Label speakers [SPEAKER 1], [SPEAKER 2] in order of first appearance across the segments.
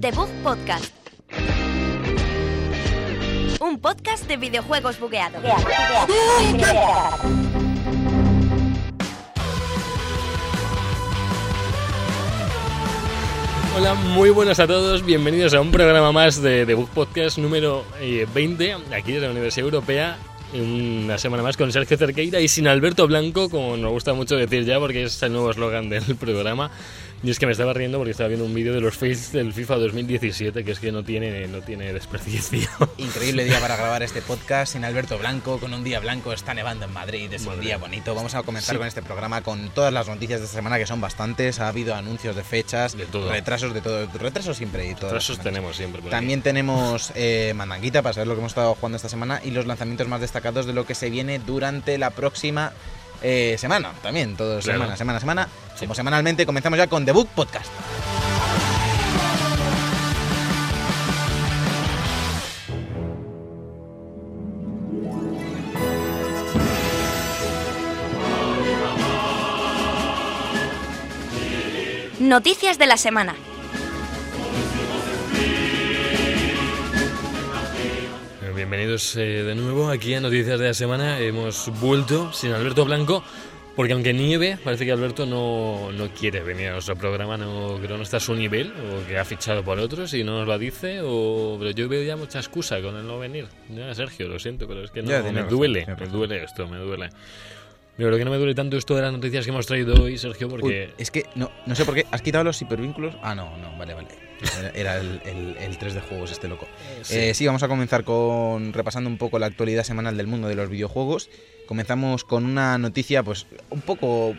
[SPEAKER 1] The Bug Podcast. Un podcast de videojuegos bugueados.
[SPEAKER 2] Hola, muy buenas a todos, bienvenidos a un programa más de The Book Podcast número eh, 20, aquí desde la Universidad Europea, una semana más con Sergio Cerqueira y sin Alberto Blanco, como nos gusta mucho decir ya, porque es el nuevo eslogan del programa. Y es que me estaba riendo porque estaba viendo un vídeo de los fails del FIFA 2017, que es que no tiene, no tiene desperdicio.
[SPEAKER 3] Increíble día para grabar este podcast sin Alberto Blanco, con un día blanco, está nevando en Madrid, es un día bonito. Vamos a comenzar
[SPEAKER 2] Sí.
[SPEAKER 3] con este programa con todas las noticias de esta semana, que son bastantes. Ha habido anuncios de fechas,
[SPEAKER 2] De todo.
[SPEAKER 3] retrasos de todo, retrasos siempre y todo.
[SPEAKER 2] Retrasos tenemos siempre. aquí.
[SPEAKER 3] También tenemos eh, mandanguita para saber lo que hemos estado jugando esta semana y los lanzamientos más destacados de lo que se viene durante la próxima eh, semana. También, todo
[SPEAKER 2] Claro.
[SPEAKER 3] semana, semana, semana.
[SPEAKER 2] Sí.
[SPEAKER 3] Como semanalmente, comenzamos ya con The Book Podcast.
[SPEAKER 1] Noticias de la semana.
[SPEAKER 2] Bienvenidos eh, de nuevo aquí a Noticias de la Semana. Hemos vuelto sin Alberto Blanco, porque aunque nieve, parece que Alberto no, no quiere venir a nuestro programa, no, creo que no está a su nivel, o que ha fichado por otros y no nos lo dice, o, pero yo veo ya mucha excusa con el no venir. Ya, Sergio, lo siento, pero es que no,
[SPEAKER 3] Ya,
[SPEAKER 2] me
[SPEAKER 3] razón,
[SPEAKER 2] duele, me duele esto, me duele. Creo que no me duele tanto esto de las noticias que hemos traído hoy, Sergio,
[SPEAKER 3] Uy,
[SPEAKER 2] porque...
[SPEAKER 3] es que no, no sé por qué. ¿Has quitado los hipervínculos? Ah, no, no, vale, vale. Era, el, el, el 3 de juegos este loco.
[SPEAKER 2] Sí.
[SPEAKER 3] Eh, sí, vamos a comenzar con repasando un poco la actualidad semanal del mundo de los videojuegos. Comenzamos con una noticia, pues, un poco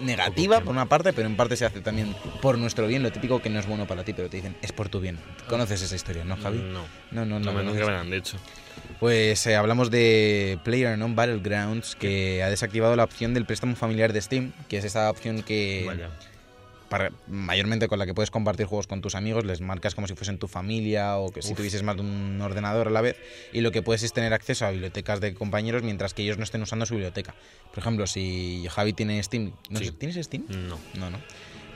[SPEAKER 3] negativa por una parte, pero en parte se hace también por nuestro bien. Lo típico que no es bueno para ti, pero te dicen es por tu bien. ¿Conoces esa historia, no, Javi?
[SPEAKER 2] No,
[SPEAKER 3] No, no,
[SPEAKER 2] no,
[SPEAKER 3] no.
[SPEAKER 2] me,
[SPEAKER 3] no
[SPEAKER 2] nunca me la han dicho.
[SPEAKER 3] Pues eh, hablamos de PlayerUnknown Battlegrounds, que ha desactivado la opción del préstamo familiar de Steam, que es esa opción que
[SPEAKER 2] Vaya.
[SPEAKER 3] para- mayormente con la que puedes compartir juegos con tus amigos, les marcas como si fuesen tu familia o que si tuvieses más de un ordenador a la vez, y lo que puedes es tener acceso a bibliotecas de compañeros mientras que ellos no estén usando su biblioteca. Por ejemplo, si Javi tiene Steam, ¿no
[SPEAKER 2] Sí.
[SPEAKER 3] ¿tienes Steam?
[SPEAKER 2] No.
[SPEAKER 3] No, no.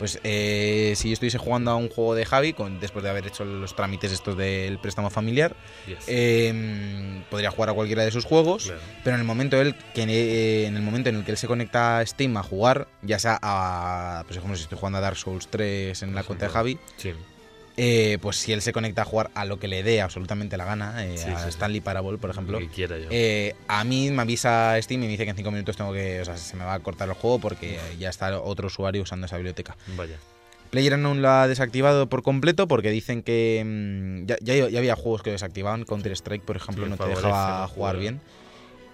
[SPEAKER 3] Pues eh, si yo estuviese jugando a un juego de Javi, con, después de haber hecho los trámites estos del préstamo familiar,
[SPEAKER 2] Yes.
[SPEAKER 3] eh, podría jugar a cualquiera de sus juegos.
[SPEAKER 2] Claro.
[SPEAKER 3] Pero en el momento él, que eh, en el momento en el que él se conecta a Steam a jugar, ya sea a, pues ejemplo, si estoy jugando a Dark Souls 3 en la cuenta de. Javi,
[SPEAKER 2] Sí.
[SPEAKER 3] Eh, pues si él se conecta a jugar a lo que le dé absolutamente la gana, eh,
[SPEAKER 2] Sí,
[SPEAKER 3] a
[SPEAKER 2] sí.
[SPEAKER 3] Stanley Parable, por ejemplo, eh, a mí me avisa Steam y me dice que en 5 minutos tengo que, o sea, se me va a cortar el juego porque ya está otro usuario usando esa biblioteca.
[SPEAKER 2] Vaya.
[SPEAKER 3] PlayerUnknown lo ha desactivado por completo porque dicen que mm, ya, ya- ya había juegos que lo desactivaban. Counter Strike, por ejemplo,
[SPEAKER 2] Sí,
[SPEAKER 3] no te dejaba jugar. bien.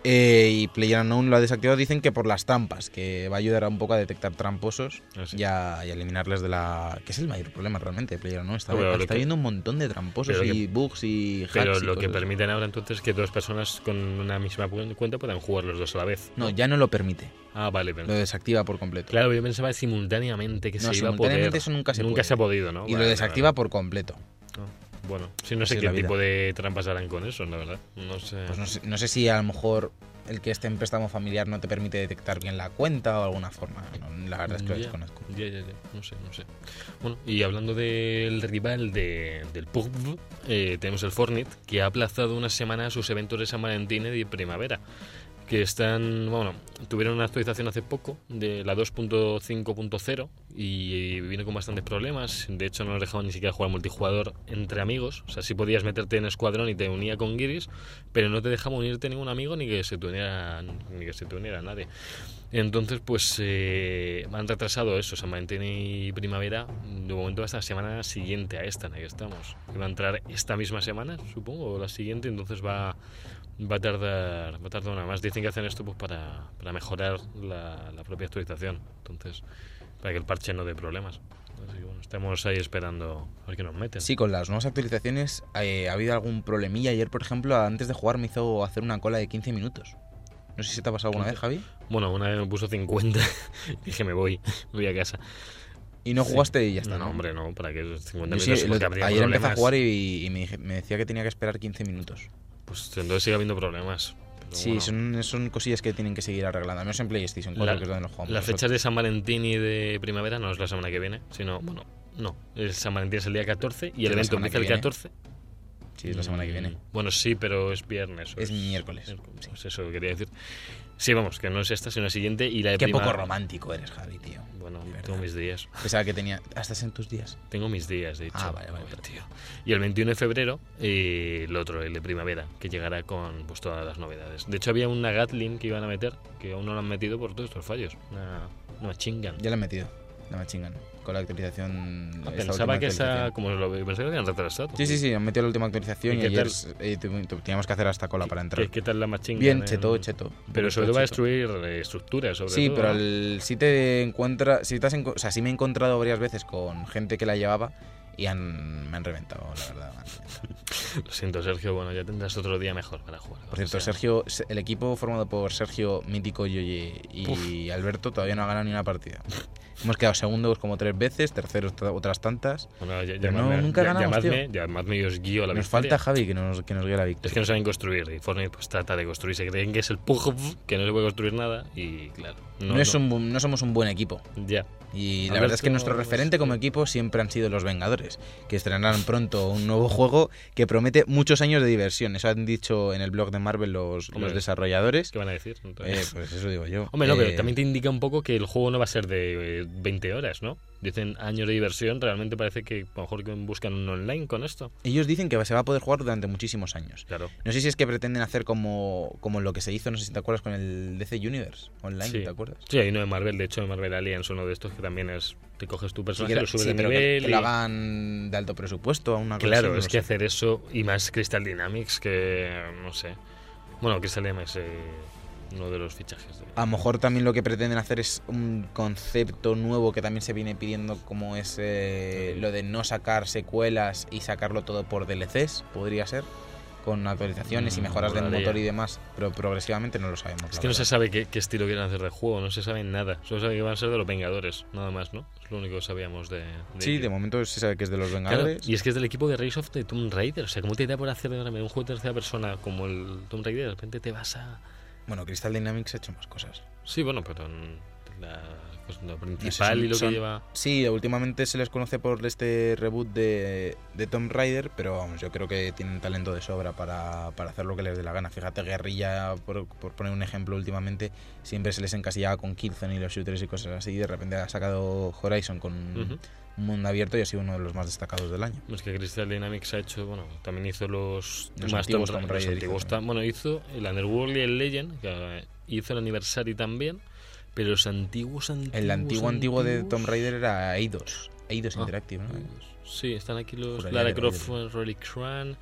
[SPEAKER 3] Eh, y PlayerUnknown lo ha desactivado, dicen que por las trampas, que va a ayudar un poco a detectar tramposos
[SPEAKER 2] Ah, sí.
[SPEAKER 3] y, a, y a eliminarles de la. que es el mayor problema realmente de PlayerUnknown. Está,
[SPEAKER 2] Pero
[SPEAKER 3] está viendo un montón de tramposos y bugs y hacks.
[SPEAKER 2] Pero
[SPEAKER 3] y
[SPEAKER 2] lo que permiten ahora entonces es que dos personas con una misma cuenta puedan jugar los dos a la vez.
[SPEAKER 3] No, ya no lo permite.
[SPEAKER 2] Ah, vale. pero-
[SPEAKER 3] Lo desactiva por completo.
[SPEAKER 2] Claro, yo pensaba simultáneamente que
[SPEAKER 3] No,
[SPEAKER 2] se iba a
[SPEAKER 3] simultáneamente
[SPEAKER 2] poder.
[SPEAKER 3] eso nunca se
[SPEAKER 2] nunca
[SPEAKER 3] puede.
[SPEAKER 2] se ha podido, ¿no?
[SPEAKER 3] y lo desactiva
[SPEAKER 2] vale.
[SPEAKER 3] por completo.
[SPEAKER 2] Ah, bueno, sí, no sé qué tipo de trampas harán con eso, la verdad. No sé.
[SPEAKER 3] Pues no sé, no sé si a lo mejor el que esté en préstamo familiar no te permite detectar bien la cuenta o alguna forma. No, la verdad es que lo
[SPEAKER 2] Ya,
[SPEAKER 3] desconozco.
[SPEAKER 2] Ya, ya, ya. No sé, no sé. Bueno, y hablando del rival de, del PUBG, eh, tenemos el Fortnite, que ha aplazado una semana sus eventos de San Valentín y de primavera. Que están, bueno, tuvieron una actualización hace poco de la 2.5.0 y vino con bastantes problemas. De hecho, no nos dejaban ni siquiera jugar multijugador entre amigos. O sea, sí podías meterte en escuadrón y te unía con Giris, pero no te dejaba unirte ningún amigo ni que se te uniera, ni que se uniera nadie. Entonces, pues eh, han retrasado eso, San Valentín y primavera, de momento hasta la semana siguiente a esta en la que estamos. Va a entrar esta misma semana, supongo, o la siguiente, entonces va, va a tardar va a tardar una más. Dicen que hacen esto pues para, para mejorar la, la propia actualización, entonces, para que el parche no dé problemas. Así que bueno, estamos ahí esperando a ver qué nos meten.
[SPEAKER 3] Sí, con las nuevas actualizaciones eh, ha habido algún problemilla. Ayer, por ejemplo, antes de jugar me hizo hacer una cola de 15 minutos. No sé si te ha pasado alguna vez, Javi.
[SPEAKER 2] Bueno, una vez me puso 50 y dije me voy, me voy a casa.
[SPEAKER 3] Y no
[SPEAKER 2] Sí.
[SPEAKER 3] jugaste y ya está,
[SPEAKER 2] no,
[SPEAKER 3] ¿no?
[SPEAKER 2] hombre, no, para que 50
[SPEAKER 3] Yo
[SPEAKER 2] minutos
[SPEAKER 3] sí, ayer empecé a
[SPEAKER 2] problemas.
[SPEAKER 3] jugar y, y me, dije- me decía que tenía que esperar 15 minutos.
[SPEAKER 2] Pues entonces sigue habiendo problemas.
[SPEAKER 3] Sí,
[SPEAKER 2] bueno,
[SPEAKER 3] son, son cosillas que tienen que seguir arreglando. Menos en PlayStation 4,
[SPEAKER 2] La-
[SPEAKER 3] que es donde jugamos.
[SPEAKER 2] Las
[SPEAKER 3] nosotros.
[SPEAKER 2] fechas de San Valentín y de primavera no es la semana que viene, sino, bueno, no. El San Valentín es el día 14 y
[SPEAKER 3] Es
[SPEAKER 2] el
[SPEAKER 3] la
[SPEAKER 2] evento empieza el
[SPEAKER 3] que viene.
[SPEAKER 2] 14.
[SPEAKER 3] Sí, es la semana que viene.
[SPEAKER 2] Mm, Bueno, sí, pero es viernes. o
[SPEAKER 3] Es miércoles.
[SPEAKER 2] Pues eso quería decir. Sí, vamos, que no es esta, sino la siguiente y la de
[SPEAKER 3] Qué
[SPEAKER 2] prima-
[SPEAKER 3] poco romántico eres, Javi, tío.
[SPEAKER 2] Bueno,
[SPEAKER 3] verdad.
[SPEAKER 2] tengo mis días.
[SPEAKER 3] Pensaba que tenía. ¿Hasta en tus días?
[SPEAKER 2] Tengo mis días, de hecho.
[SPEAKER 3] Ah, vale, vale,
[SPEAKER 2] tío. Y el 21 de febrero, eh, el otro, el de primavera, que llegará con pues, todas las novedades. De hecho, había una Gatling que iban a meter, que aún no lo han metido por todos estos fallos. Una, una chingan.
[SPEAKER 3] Ya la he metido. No me chingan. Con la actualización.
[SPEAKER 2] Ah, pensaba que esa, como lo pensaba que habían retrasado.
[SPEAKER 3] Sí, sí, sí, han metido la última actualización
[SPEAKER 2] ¿Y
[SPEAKER 3] y, ayer eh, teníamos que hacer hasta cola para entrar.
[SPEAKER 2] ¿Qué, qué tal la machingan?
[SPEAKER 3] Bien,
[SPEAKER 2] en-
[SPEAKER 3] cheto, cheto.
[SPEAKER 2] Pero sobre todo va a destruir eh, estructuras, sobre
[SPEAKER 3] Sí,
[SPEAKER 2] todo,
[SPEAKER 3] pero al- si te encuentras, si te has enco- o sea, sí me he encontrado varias veces con gente que la llevaba y han, me han reventado, la verdad. reventado.
[SPEAKER 2] Lo siento, Sergio, bueno, ya tendrás otro día mejor para jugar.
[SPEAKER 3] Por cierto,
[SPEAKER 2] O sea,
[SPEAKER 3] Sergio, se- el equipo formado por Sergio, Mítico, Yoye y Alberto todavía no ha ganado ni una partida. Hemos quedado segundos como tres veces, terceros tra- otras tantas.
[SPEAKER 2] Bueno, ya-
[SPEAKER 3] Pero no,
[SPEAKER 2] llamadme,
[SPEAKER 3] nunca
[SPEAKER 2] ya-
[SPEAKER 3] ganamos,
[SPEAKER 2] llamadme, llamadme y os guío la
[SPEAKER 3] Nos
[SPEAKER 2] victoria.
[SPEAKER 3] falta Javi que nos, que nos guíe la
[SPEAKER 2] Es
[SPEAKER 3] victoria.
[SPEAKER 2] que no saben construir y Fortnite pues trata de construir. Se creen que es el PUBG, que no se puede construir nada y claro.
[SPEAKER 3] No,
[SPEAKER 2] No,
[SPEAKER 3] es
[SPEAKER 2] no.
[SPEAKER 3] un no somos un buen equipo.
[SPEAKER 2] Ya.
[SPEAKER 3] Y la
[SPEAKER 2] Alberto,
[SPEAKER 3] verdad es que nuestro referente como equipo siempre han sido los Vengadores, que estrenarán pronto un nuevo juego que promete muchos años de diversión. Eso han dicho en el blog de Marvel los,
[SPEAKER 2] Hombre,
[SPEAKER 3] los desarrolladores.
[SPEAKER 2] ¿Qué van a decir?
[SPEAKER 3] Eh, pues eso digo yo.
[SPEAKER 2] Hombre, no, pero
[SPEAKER 3] Eh,
[SPEAKER 2] también te indica un poco que el juego no va a ser de eh, 20 horas, ¿no? Dicen años de diversión, realmente parece que a lo mejor que buscan un online con esto.
[SPEAKER 3] Ellos dicen que se va a poder jugar durante muchísimos años.
[SPEAKER 2] Claro.
[SPEAKER 3] No sé si es que pretenden hacer como, como lo que se hizo, no sé si te acuerdas, con el DC Universe Online,
[SPEAKER 2] Sí.
[SPEAKER 3] ¿te acuerdas?
[SPEAKER 2] Sí, hay uno de Marvel, de hecho, de Marvel Aliens, uno de estos que también es. Te coges tu
[SPEAKER 3] Sí,
[SPEAKER 2] personaje,
[SPEAKER 3] que,
[SPEAKER 2] lo subes
[SPEAKER 3] sí,
[SPEAKER 2] de
[SPEAKER 3] pero
[SPEAKER 2] nivel.
[SPEAKER 3] que
[SPEAKER 2] y-
[SPEAKER 3] lo hagan de alto presupuesto a una cosa
[SPEAKER 2] Claro,
[SPEAKER 3] no
[SPEAKER 2] es que
[SPEAKER 3] sé.
[SPEAKER 2] hacer eso y más Crystal Dynamics que. No sé. Bueno, Crystal Dynamics es uno de los fichajes. de-
[SPEAKER 3] A lo mejor también lo que pretenden hacer es un concepto nuevo que también se viene pidiendo, como es eh, lo de no sacar secuelas y sacarlo todo por DLCs, podría ser, con actualizaciones y
[SPEAKER 2] Mm,
[SPEAKER 3] mejoras del motor y demás, pero progresivamente no lo sabemos.
[SPEAKER 2] Es que no se sabe qué, qué estilo quieren hacer de juego, no se sabe nada. Solo sabe que van a ser de los Vengadores, nada más, ¿no? Es lo único que sabíamos de. de
[SPEAKER 3] Sí,
[SPEAKER 2] ello.
[SPEAKER 3] de momento se sabe que es de los
[SPEAKER 2] Claro,
[SPEAKER 3] Vengadores.
[SPEAKER 2] y es que es del equipo de Rise of the Tomb Raider. O sea, ¿cómo te da por hacer un juego de tercera persona como el Tomb Raider? De repente te vas a.
[SPEAKER 3] Bueno, Crystal Dynamics ha hecho más cosas.
[SPEAKER 2] Sí, bueno, pero la, pues, lo
[SPEAKER 3] No sé,
[SPEAKER 2] principal
[SPEAKER 3] son-
[SPEAKER 2] y lo
[SPEAKER 3] son-
[SPEAKER 2] que lleva.
[SPEAKER 3] Sí, últimamente se les conoce por este reboot de, de Tomb Raider, pero vamos, yo creo que tienen talento de sobra para, para hacer lo que les dé la gana. Fíjate, Guerrilla, por, por poner un ejemplo, últimamente siempre se les encasillaba con Killzone y los shooters y cosas así, y de repente ha sacado Horizon con
[SPEAKER 2] Ujú.
[SPEAKER 3] un mundo abierto y ha sido uno de los más destacados del año.
[SPEAKER 2] Es que Crystal Dynamics ha hecho, bueno, también hizo los,
[SPEAKER 3] Los
[SPEAKER 2] más
[SPEAKER 3] antiguos
[SPEAKER 2] Tomb
[SPEAKER 3] Tomb
[SPEAKER 2] Ra- los
[SPEAKER 3] Raider
[SPEAKER 2] antiguos
[SPEAKER 3] hizo
[SPEAKER 2] Bueno, hizo el Underworld y el Legend, que eh, hizo el Anniversary también, pero los antiguos, antiguos.
[SPEAKER 3] El antiguo antiguo de Tomb Raider era Eidos, Eidos
[SPEAKER 2] Ah,
[SPEAKER 3] Interactive, ¿no?
[SPEAKER 2] Sí, están aquí los Lara Croft, Run.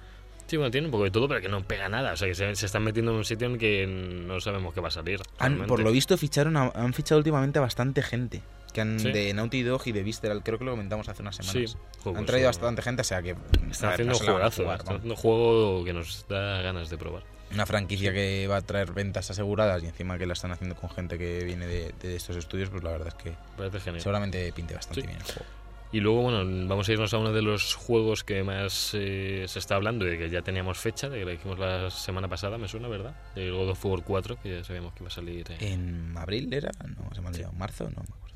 [SPEAKER 2] Sí, bueno, tiene un poco de todo, pero que no pega nada. O sea, que se, se están metiendo en un sitio en que no sabemos qué va a salir.
[SPEAKER 3] Han- por lo visto ficharon a- han fichado últimamente a bastante gente. Que han,
[SPEAKER 2] Sí.
[SPEAKER 3] de Naughty Dog y de Visceral, creo que lo comentamos hace unas
[SPEAKER 2] Sí,
[SPEAKER 3] semanas.
[SPEAKER 2] juegos,
[SPEAKER 3] Han traído
[SPEAKER 2] o-
[SPEAKER 3] bastante gente, o sea que.
[SPEAKER 2] Están
[SPEAKER 3] ver,
[SPEAKER 2] haciendo juegazo.
[SPEAKER 3] jugar,
[SPEAKER 2] están haciendo juego que nos da ganas de probar.
[SPEAKER 3] Una franquicia que va a traer ventas aseguradas y encima que la están haciendo con gente que viene de, de estos estudios, pues la verdad es que
[SPEAKER 2] Parece
[SPEAKER 3] seguramente pinte bastante
[SPEAKER 2] Sí.
[SPEAKER 3] bien el juego.
[SPEAKER 2] Y luego, bueno, vamos a irnos a uno de los juegos que más eh, se está hablando y que ya teníamos fecha, de que lo dijimos la semana pasada, me suena, ¿verdad? El God of War 4, que ya sabíamos que iba a salir. eh,
[SPEAKER 3] ¿En abril era? No, se me ha olvidado. ¿Marzo? No me acuerdo.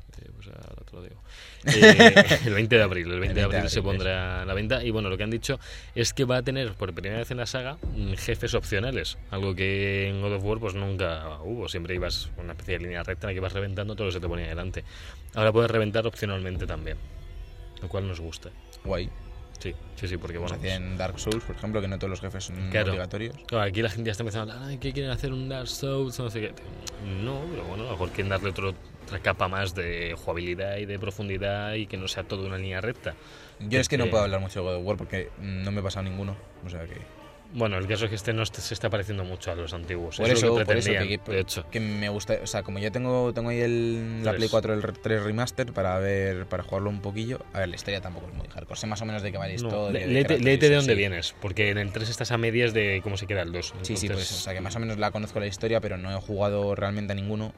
[SPEAKER 2] Eh, pues ahora te lo digo. Eh, el 20 de abril. El 20 de
[SPEAKER 3] de
[SPEAKER 2] abril,
[SPEAKER 3] abril,
[SPEAKER 2] se pondrá a la venta. Y bueno, lo que han dicho es que va a tener por primera vez en la saga mm, jefes opcionales. Algo que en God of War pues nunca hubo. Siempre ibas una especie de línea recta en la que ibas reventando todo lo que se te ponía delante. Ahora puedes reventar opcionalmente también. Lo cual nos gusta.
[SPEAKER 3] Guay.
[SPEAKER 2] Sí, sí, sí, porque
[SPEAKER 3] Como
[SPEAKER 2] bueno.
[SPEAKER 3] se hacía en Dark Souls, por ejemplo, que no todos los jefes son
[SPEAKER 2] Claro.
[SPEAKER 3] obligatorios.
[SPEAKER 2] Claro, aquí la gente ya está empezando a hablar, "Ay, ¿qué quieren hacer un Dark Souls? No sé qué. No, pero bueno, a lo mejor quieren darle otro- otra capa más de jugabilidad y de profundidad y que no sea todo una línea recta.
[SPEAKER 3] Yo es que no
[SPEAKER 2] Porque-
[SPEAKER 3] puedo hablar mucho de God of War porque no me he pasado ninguno. O sea que.
[SPEAKER 2] Bueno, el caso es que este no se está pareciendo mucho a los antiguos.
[SPEAKER 3] Por
[SPEAKER 2] es
[SPEAKER 3] eso,
[SPEAKER 2] lo que
[SPEAKER 3] por eso que,
[SPEAKER 2] de hecho.
[SPEAKER 3] que me gusta, o sea, como ya tengo tengo ahí el, la. Play 4 el 3 remaster para ver para jugarlo un poquillo. A ver, la historia tampoco es muy hardcore, sé más o menos de qué va la
[SPEAKER 2] No,
[SPEAKER 3] historia. de
[SPEAKER 2] léete, léete de dónde
[SPEAKER 3] sí.
[SPEAKER 2] vienes, porque en el 3 estás a medias de cómo se queda el 2.
[SPEAKER 3] Sí, sí,
[SPEAKER 2] Entonces,
[SPEAKER 3] eso, o sea, que más o menos la conozco la historia, pero no he jugado realmente a ninguno.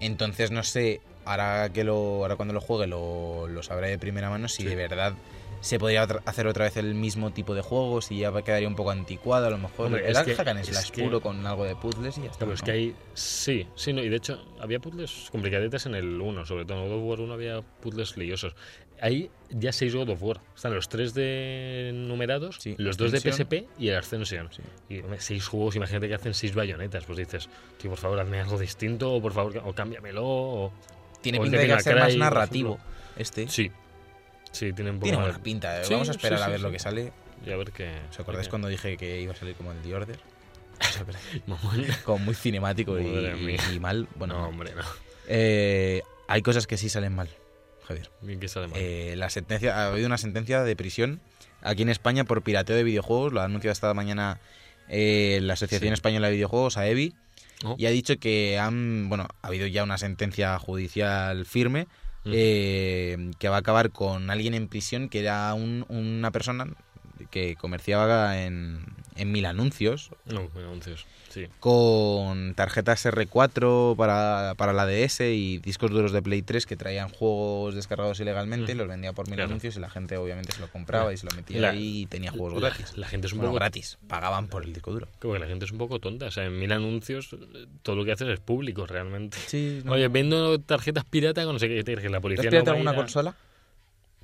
[SPEAKER 3] Entonces no sé, ahora que lo ahora cuando lo juegue lo, lo sabré de primera mano si
[SPEAKER 2] Sí.
[SPEAKER 3] de verdad se podría hacer otra vez el mismo tipo de juegos y ya quedaría un poco anticuado a lo mejor.
[SPEAKER 2] Hombre,
[SPEAKER 3] el
[SPEAKER 2] es que- es que-
[SPEAKER 3] puro con algo de puzzles y ya está.
[SPEAKER 2] Claro, es
[SPEAKER 3] ¿no?
[SPEAKER 2] que hay. Sí, sí, no, y de hecho había puzzles complicadetes en el 1, sobre todo en God of War 1 había puzzles liosos. Hay ya seis God of War. Están los tres de numerados,
[SPEAKER 3] Sí,
[SPEAKER 2] los dos de. PSP y el Ascension.
[SPEAKER 3] Sí.
[SPEAKER 2] Y hombre, seis juegos, imagínate que hacen seis bayonetas. Pues dices, tío, por favor, hazme algo distinto, o por favor, o cámbiamelo. O...
[SPEAKER 3] Tiene
[SPEAKER 2] o
[SPEAKER 3] pinta de que ser más narrativo este.
[SPEAKER 2] Sí, sí, tiene un poco
[SPEAKER 3] Tiene
[SPEAKER 2] más-
[SPEAKER 3] buena pinta. eh.
[SPEAKER 2] Sí,
[SPEAKER 3] Vamos a esperar a ver lo que sale.
[SPEAKER 2] Y a ver qué.
[SPEAKER 3] ¿Os acordáis cuando dije que iba a salir como el The Order? Como muy cinemático y, mal. Bueno,
[SPEAKER 2] no,
[SPEAKER 3] no.
[SPEAKER 2] hombre, no.
[SPEAKER 3] Eh, hay cosas que sí salen mal, Javier.
[SPEAKER 2] Bien que sale mal.
[SPEAKER 3] Eh, la sentencia, ha habido una sentencia de prisión aquí en España por pirateo de videojuegos. Lo ha anunciado esta mañana eh, la Asociación
[SPEAKER 2] Sí.
[SPEAKER 3] Española de Videojuegos, AEBI,
[SPEAKER 2] Oh.
[SPEAKER 3] y ha dicho que han, bueno, ha habido ya una sentencia judicial firme
[SPEAKER 2] Mm.
[SPEAKER 3] eh, que va a acabar con alguien en prisión que era un- una persona que comerciaba en, en mil anuncios
[SPEAKER 2] No, anuncios. Sí.
[SPEAKER 3] con tarjetas R4 para, para la DS y discos duros de Play 3 que traían juegos descargados ilegalmente,
[SPEAKER 2] Mm.
[SPEAKER 3] los vendía por mil
[SPEAKER 2] Claro.
[SPEAKER 3] anuncios y la gente obviamente se lo compraba y se lo metía
[SPEAKER 2] La-
[SPEAKER 3] ahí y tenía juegos
[SPEAKER 2] la,
[SPEAKER 3] gratis.
[SPEAKER 2] la gente es un
[SPEAKER 3] Bueno,
[SPEAKER 2] poco
[SPEAKER 3] gratis, pagaban por el disco duro.
[SPEAKER 2] Como que la gente es un poco tonta. O sea, en mil anuncios, eh, todo lo que haces es público realmente.
[SPEAKER 3] Sí, no.
[SPEAKER 2] Oye, vendo tarjetas pirata con no sé qué. ¿te crees que la
[SPEAKER 3] ¿Te
[SPEAKER 2] policía
[SPEAKER 3] has
[SPEAKER 2] no
[SPEAKER 3] pirateado
[SPEAKER 2] va a ir
[SPEAKER 3] alguna
[SPEAKER 2] a-
[SPEAKER 3] consola?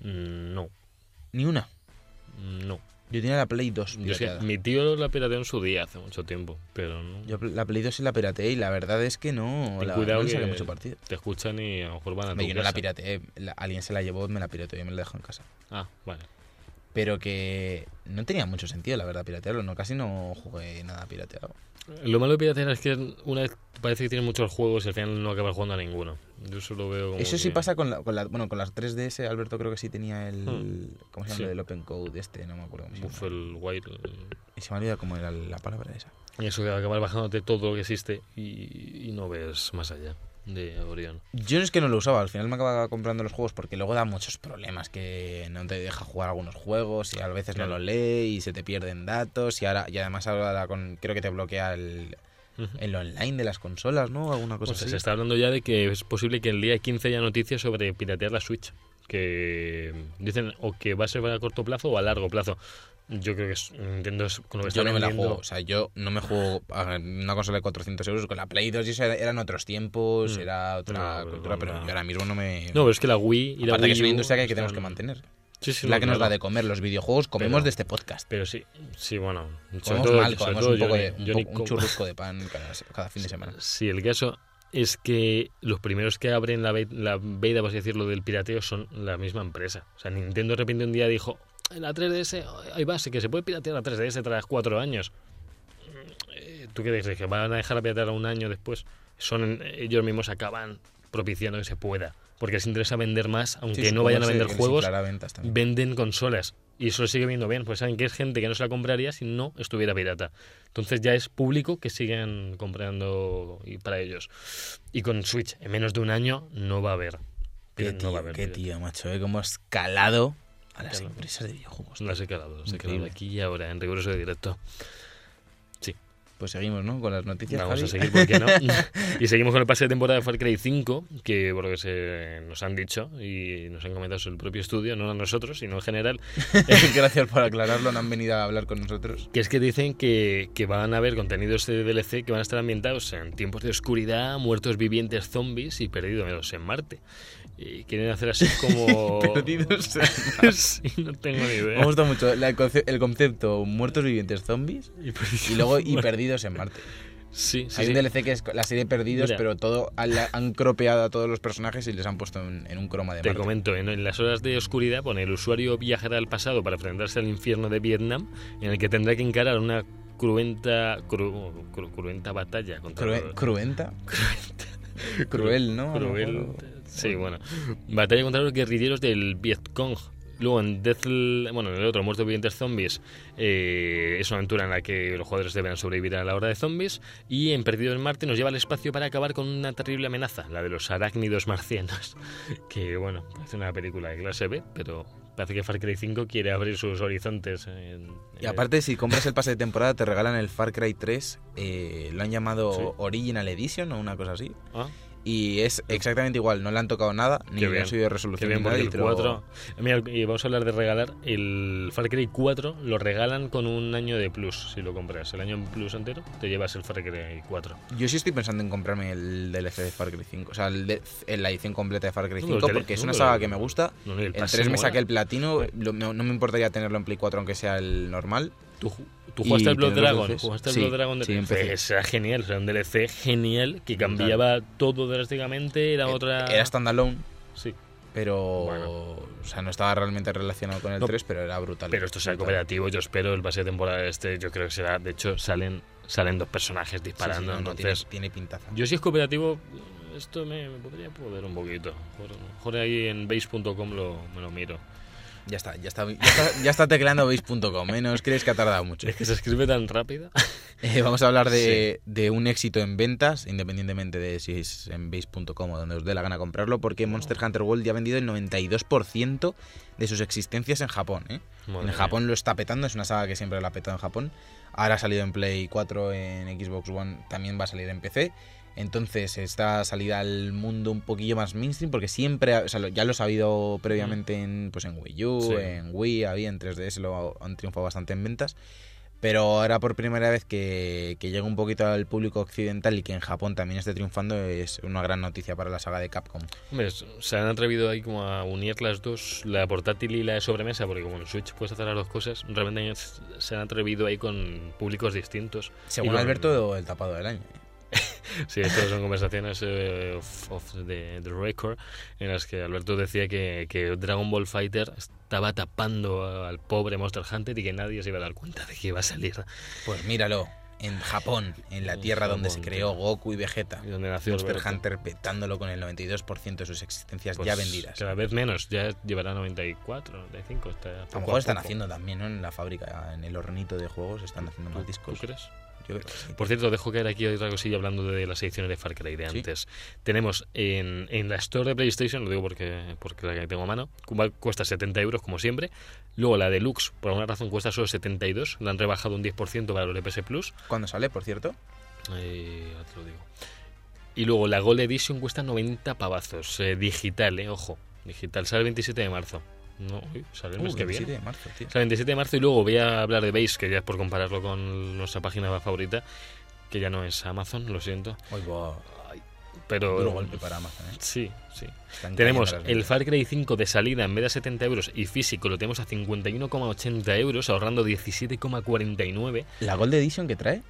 [SPEAKER 2] Mm, No,
[SPEAKER 3] Ni una.
[SPEAKER 2] no.
[SPEAKER 3] Yo tenía la Play 2
[SPEAKER 2] Yo es que
[SPEAKER 3] pirateada.
[SPEAKER 2] mi tío la pirateó en su día hace mucho tiempo, pero no.
[SPEAKER 3] Yo la Play 2 sí la pirateé y la verdad es que no,
[SPEAKER 2] Ten
[SPEAKER 3] la,
[SPEAKER 2] cuidado
[SPEAKER 3] no le saqué
[SPEAKER 2] que
[SPEAKER 3] mucho partido.
[SPEAKER 2] te escuchan y a lo mejor van a
[SPEAKER 3] Me, yo no la pirateé, la- alguien se la llevó, me la pirateó y me la dejó en casa.
[SPEAKER 2] Ah, vale.
[SPEAKER 3] Pero que no tenía mucho sentido, la verdad, piratearlo. No, casi no jugué nada pirateado.
[SPEAKER 2] Lo malo de piratear es que una vez parece que tiene muchos juegos y al final no acabas jugando a ninguno. Yo eso lo veo como
[SPEAKER 3] Eso sí
[SPEAKER 2] que-
[SPEAKER 3] pasa con, la, con, la- bueno, con las 3DS. Alberto creo que sí tenía el.
[SPEAKER 2] Hmm.
[SPEAKER 3] ¿Cómo se llama?
[SPEAKER 2] Sí.
[SPEAKER 3] El Open Code este, no me acuerdo cómo se llama.
[SPEAKER 2] Buffel Wild.
[SPEAKER 3] Y se me olvida como era la palabra esa.
[SPEAKER 2] Y eso que acabas bajándote todo lo que existe y, y no ves más allá de Orión.
[SPEAKER 3] Yo es que no lo usaba, al final me acababa comprando los juegos porque luego da muchos problemas que no te deja jugar algunos juegos y a veces
[SPEAKER 2] Claro.
[SPEAKER 3] no lo lee y se te pierden datos y ahora y además ahora con, creo que te bloquea el, el online de las consolas, ¿no? Alguna cosa
[SPEAKER 2] O sea,
[SPEAKER 3] así.
[SPEAKER 2] se está hablando ya de que es posible que el día 15 haya noticias sobre piratear la Switch. Que dicen o que va a ser a corto plazo o a largo plazo. Yo creo que es, Nintendo es con lo que está
[SPEAKER 3] Yo no me la juego, o sea, yo no me juego a una consola de 400 euros con la Play 2 y eso era- eran otros tiempos,
[SPEAKER 2] Mm.
[SPEAKER 3] era otra
[SPEAKER 2] No,
[SPEAKER 3] cultura, pero
[SPEAKER 2] no.
[SPEAKER 3] yo ahora mismo no me...
[SPEAKER 2] No, pero es que la Wii y la
[SPEAKER 3] Aparte que
[SPEAKER 2] Wii
[SPEAKER 3] es una industria que, que tenemos que mantener.
[SPEAKER 2] Sí, sí,
[SPEAKER 3] la que nos da de comer los videojuegos, comemos
[SPEAKER 2] Pero-
[SPEAKER 3] de este podcast.
[SPEAKER 2] Pero sí, sí, bueno.
[SPEAKER 3] Comemos
[SPEAKER 2] todo,
[SPEAKER 3] mal, comemos un, poco de, un, churrusco de pan cada, cada fin de semana.
[SPEAKER 2] Sí, el caso es que los primeros que abren la, la veda, por así decirlo, del pirateo son la misma empresa. O sea, Nintendo de repente un día dijo, la 3DS, ahí va, sí que se puede piratear la 3DS tras cuatro años. Eh, ¿Tú qué dices? ¿Que van a dejar piratear un año después? Son ellos mismos acaban propiciando que se pueda. Porque les interesa vender más, aunque
[SPEAKER 3] Sí,
[SPEAKER 2] no vayan a vender juegos, venden consolas. Y eso lo sigue viendo bien, pues saben que es gente que no se la compraría si no estuviera pirata. Entonces ya es público que sigan comprando y para ellos. Y con Switch, en menos de un año no va a haber.
[SPEAKER 3] Qué
[SPEAKER 2] no
[SPEAKER 3] tío,
[SPEAKER 2] va a haber
[SPEAKER 3] qué tío, macho, eh, cómo ha escalado a las
[SPEAKER 2] Claro.
[SPEAKER 3] empresas de videojuegos.
[SPEAKER 2] Las he calado, las he calado aquí y ahora, en riguroso de directo.
[SPEAKER 3] Pues seguimos, ¿no? Con las noticias.
[SPEAKER 2] Vamos a
[SPEAKER 3] Javi.
[SPEAKER 2] seguir, ¿por qué no? y seguimos con el pase de temporada de Far Cry 5, que por lo que se nos han dicho y nos han comentado sobre el propio estudio, no a nosotros, sino en general,
[SPEAKER 3] Gracias por aclararlo, no han venido a hablar con nosotros.
[SPEAKER 2] Que es que dicen que, que van a haber contenidos de DLC que van a estar ambientados en tiempos de oscuridad, muertos vivientes, zombies y perdidos en Marte. Y quieren hacer así como...
[SPEAKER 3] Perdidos.
[SPEAKER 2] sí, no tengo ni idea.
[SPEAKER 3] Me gusta mucho la- el, conce- el concepto muertos vivientes zombies
[SPEAKER 2] Y, perdidos
[SPEAKER 3] y luego y perdidos en Marte.
[SPEAKER 2] Sí, sí,
[SPEAKER 3] Hay
[SPEAKER 2] sí.
[SPEAKER 3] un DLC que es la serie Perdidos,
[SPEAKER 2] Mira.
[SPEAKER 3] pero todo han, cropeado a todos los personajes y les han puesto en, en un croma de
[SPEAKER 2] Te
[SPEAKER 3] Marte.
[SPEAKER 2] comento, en, en las horas de oscuridad, pone el usuario viajará al pasado para enfrentarse al infierno de Vietnam, en el que tendrá que encarar una cruenta, cru- cru- cruenta batalla contra
[SPEAKER 3] Crue-
[SPEAKER 2] los-
[SPEAKER 3] cruenta. Cruel, ¿no?
[SPEAKER 2] Cruel. Sí, bueno. Batalla contra los guerrilleros del Vietcong. Luego en Death, bueno, en el otro, Muertos Vivientes Zombies, eh, es una aventura en la que los jugadores deberán sobrevivir a la hora de zombies. Y en Perdido en Marte nos lleva al espacio para acabar con una terrible amenaza, la de los arácnidos marcianos. Que bueno, parece una película de clase B, pero parece que Far Cry 5 quiere abrir sus horizontes. En,
[SPEAKER 3] Y aparte, si compras el pase de temporada, te regalan el Far Cry 3. eh, lo han llamado
[SPEAKER 2] Sí.
[SPEAKER 3] Original Edition o una cosa así.
[SPEAKER 2] Ah,
[SPEAKER 3] Y es exactamente igual, no le han tocado nada, ni le han subido
[SPEAKER 2] Que
[SPEAKER 3] resolución.
[SPEAKER 2] bien,
[SPEAKER 3] nada, y
[SPEAKER 2] el
[SPEAKER 3] lo-
[SPEAKER 2] 4... Mira, y vamos a hablar de regalar. El Far Cry 4 lo regalan con un año de plus, si lo compras. El año en plus entero, te llevas el Far Cry 4.
[SPEAKER 3] Yo sí estoy pensando en comprarme el DLC de Far Cry 5, o sea, el de- la edición completa de Far Cry
[SPEAKER 2] No,
[SPEAKER 3] 5,
[SPEAKER 2] el
[SPEAKER 3] porque es
[SPEAKER 2] no,
[SPEAKER 3] una saga que me gusta.
[SPEAKER 2] No, no, y el
[SPEAKER 3] En
[SPEAKER 2] pase
[SPEAKER 3] 3 me saqué el platino, lo- no, no me importaría tenerlo en Play 4 aunque sea el normal.
[SPEAKER 2] ¿Tú, tú jugaste al Blood Dragon? ¿Jugaste al
[SPEAKER 3] Sí,
[SPEAKER 2] Blood Dragon de
[SPEAKER 3] sí,
[SPEAKER 2] Era genial, o sea, un DLC genial que cambiaba todo drásticamente. Era
[SPEAKER 3] Eh,
[SPEAKER 2] otra.
[SPEAKER 3] Era standalone,
[SPEAKER 2] Sí,
[SPEAKER 3] pero
[SPEAKER 2] Bueno.
[SPEAKER 3] o sea, no estaba realmente relacionado con el
[SPEAKER 2] No,
[SPEAKER 3] 3, pero era brutal.
[SPEAKER 2] pero esto será cooperativo. Yo espero el pase de temporada este. Yo creo que será. De hecho, salen salen dos personajes
[SPEAKER 3] Sí, sí,
[SPEAKER 2] disparando.
[SPEAKER 3] no, no,
[SPEAKER 2] entonces,
[SPEAKER 3] tiene, tiene pintaza.
[SPEAKER 2] yo si es cooperativo, esto me, me podría poder un poquito. Mejor ahí en base.com lo, me lo miro.
[SPEAKER 3] Ya está, ya está, ya está, ya está tecleando base.com, ¿eh? no os creéis que ha tardado mucho.
[SPEAKER 2] Es que se escribe tan rápido.
[SPEAKER 3] Eh, vamos a hablar de, de un éxito en ventas, independientemente de si es en base.com o donde os dé la gana comprarlo, porque Monster Hunter World ya ha vendido el 92% de sus existencias en Japón. ¿eh? En
[SPEAKER 2] mía.
[SPEAKER 3] Japón lo está petando, es una saga que siempre la ha petado en Japón. Ahora ha salido en Play 4, en Xbox One, también va a salir en PC. Entonces, esta salida al mundo un poquillo más mainstream, porque siempre, o sea, ya lo he sabido previamente en, pues en Wii U,
[SPEAKER 2] Sí.
[SPEAKER 3] en Wii, había en 3DS, lo han triunfado bastante en ventas. Pero ahora por primera vez que, que llega un poquito al público occidental y que en Japón también esté triunfando es una gran noticia para la saga de Capcom.
[SPEAKER 2] Hombre, se han atrevido ahí como a unir las dos, la portátil y la de sobremesa, porque como en Switch puedes hacer las dos cosas, realmente se han atrevido ahí con públicos distintos.
[SPEAKER 3] Según
[SPEAKER 2] con-
[SPEAKER 3] Alberto, el tapado del año.
[SPEAKER 2] Sí, estas son conversaciones eh, off, off the, the record en las que Alberto decía que, que Dragon Ball Fighter estaba tapando al pobre Monster Hunter y que nadie se iba a dar cuenta de que iba a salir.
[SPEAKER 3] Pues míralo, en Japón, en la tierra donde se creó. Goku y Vegeta.
[SPEAKER 2] Y donde nació
[SPEAKER 3] Monster
[SPEAKER 2] Alberto.
[SPEAKER 3] Hunter petándolo con el 92% de sus existencias
[SPEAKER 2] Pues
[SPEAKER 3] ya vendidas.
[SPEAKER 2] Cada vez menos, ya llevará 94, 95. Está
[SPEAKER 3] A
[SPEAKER 2] poco
[SPEAKER 3] lo mejor están
[SPEAKER 2] poco.
[SPEAKER 3] haciendo también, ¿no? En la fábrica, en el hornito de juegos, están haciendo
[SPEAKER 2] ¿Tú,
[SPEAKER 3] más discos.
[SPEAKER 2] ¿Tú crees?
[SPEAKER 3] Yo creo que sí.
[SPEAKER 2] Por cierto, dejo caer aquí otra cosilla hablando de las ediciones de Far Cry de
[SPEAKER 3] Sí.
[SPEAKER 2] antes. Tenemos en, en la Store de PlayStation, lo digo porque, porque la que tengo a mano, cu- cuesta 70 euros como siempre. Luego la Deluxe, por alguna razón, cuesta solo 72. La han rebajado un 10% para los de PS Plus.
[SPEAKER 3] ¿Cuándo sale, por cierto?
[SPEAKER 2] Eh, ya te lo digo. Y luego la Gold Edition cuesta 90 pavazos. eh, digital, eh, ojo. Digital. Sale el 27 de marzo. No, uy, sale el mes
[SPEAKER 3] Uh,
[SPEAKER 2] que
[SPEAKER 3] 27
[SPEAKER 2] viene.
[SPEAKER 3] de marzo, tío.
[SPEAKER 2] Sale el 27 de marzo y luego voy a hablar de Base, que ya es por compararlo con nuestra página favorita, que ya no es Amazon, lo siento.
[SPEAKER 3] Uy, buah,
[SPEAKER 2] Pero
[SPEAKER 3] duro golpe para Amazon, ¿eh?
[SPEAKER 2] Sí, sí.
[SPEAKER 3] Están
[SPEAKER 2] Tenemos el. Far Cry 5 de salida en vez de a 70 euros y físico lo tenemos a 51,80 euros, ahorrando 17,49
[SPEAKER 3] ¿La Gold Edition que trae?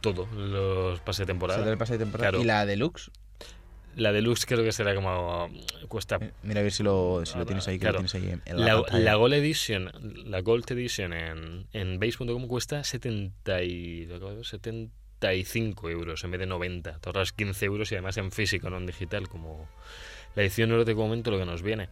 [SPEAKER 2] todo los pases de
[SPEAKER 3] ¿Se
[SPEAKER 2] temporada.
[SPEAKER 3] trae el pase de temporada?
[SPEAKER 2] Claro.
[SPEAKER 3] ¿Y la Deluxe?
[SPEAKER 2] La deluxe creo que será como cuesta
[SPEAKER 3] Eh, Mira a ver si lo, si lo tienes ahí, que
[SPEAKER 2] claro.
[SPEAKER 3] lo tienes ahí en la,
[SPEAKER 2] la, la Gold Edition, la Gold Edition en, en base.com cuesta 70 y, lo acabo de ver, 75 euros en vez de 90. Te ahorras 15 euros y además en físico, no en digital, como la edición no te comento lo que nos viene.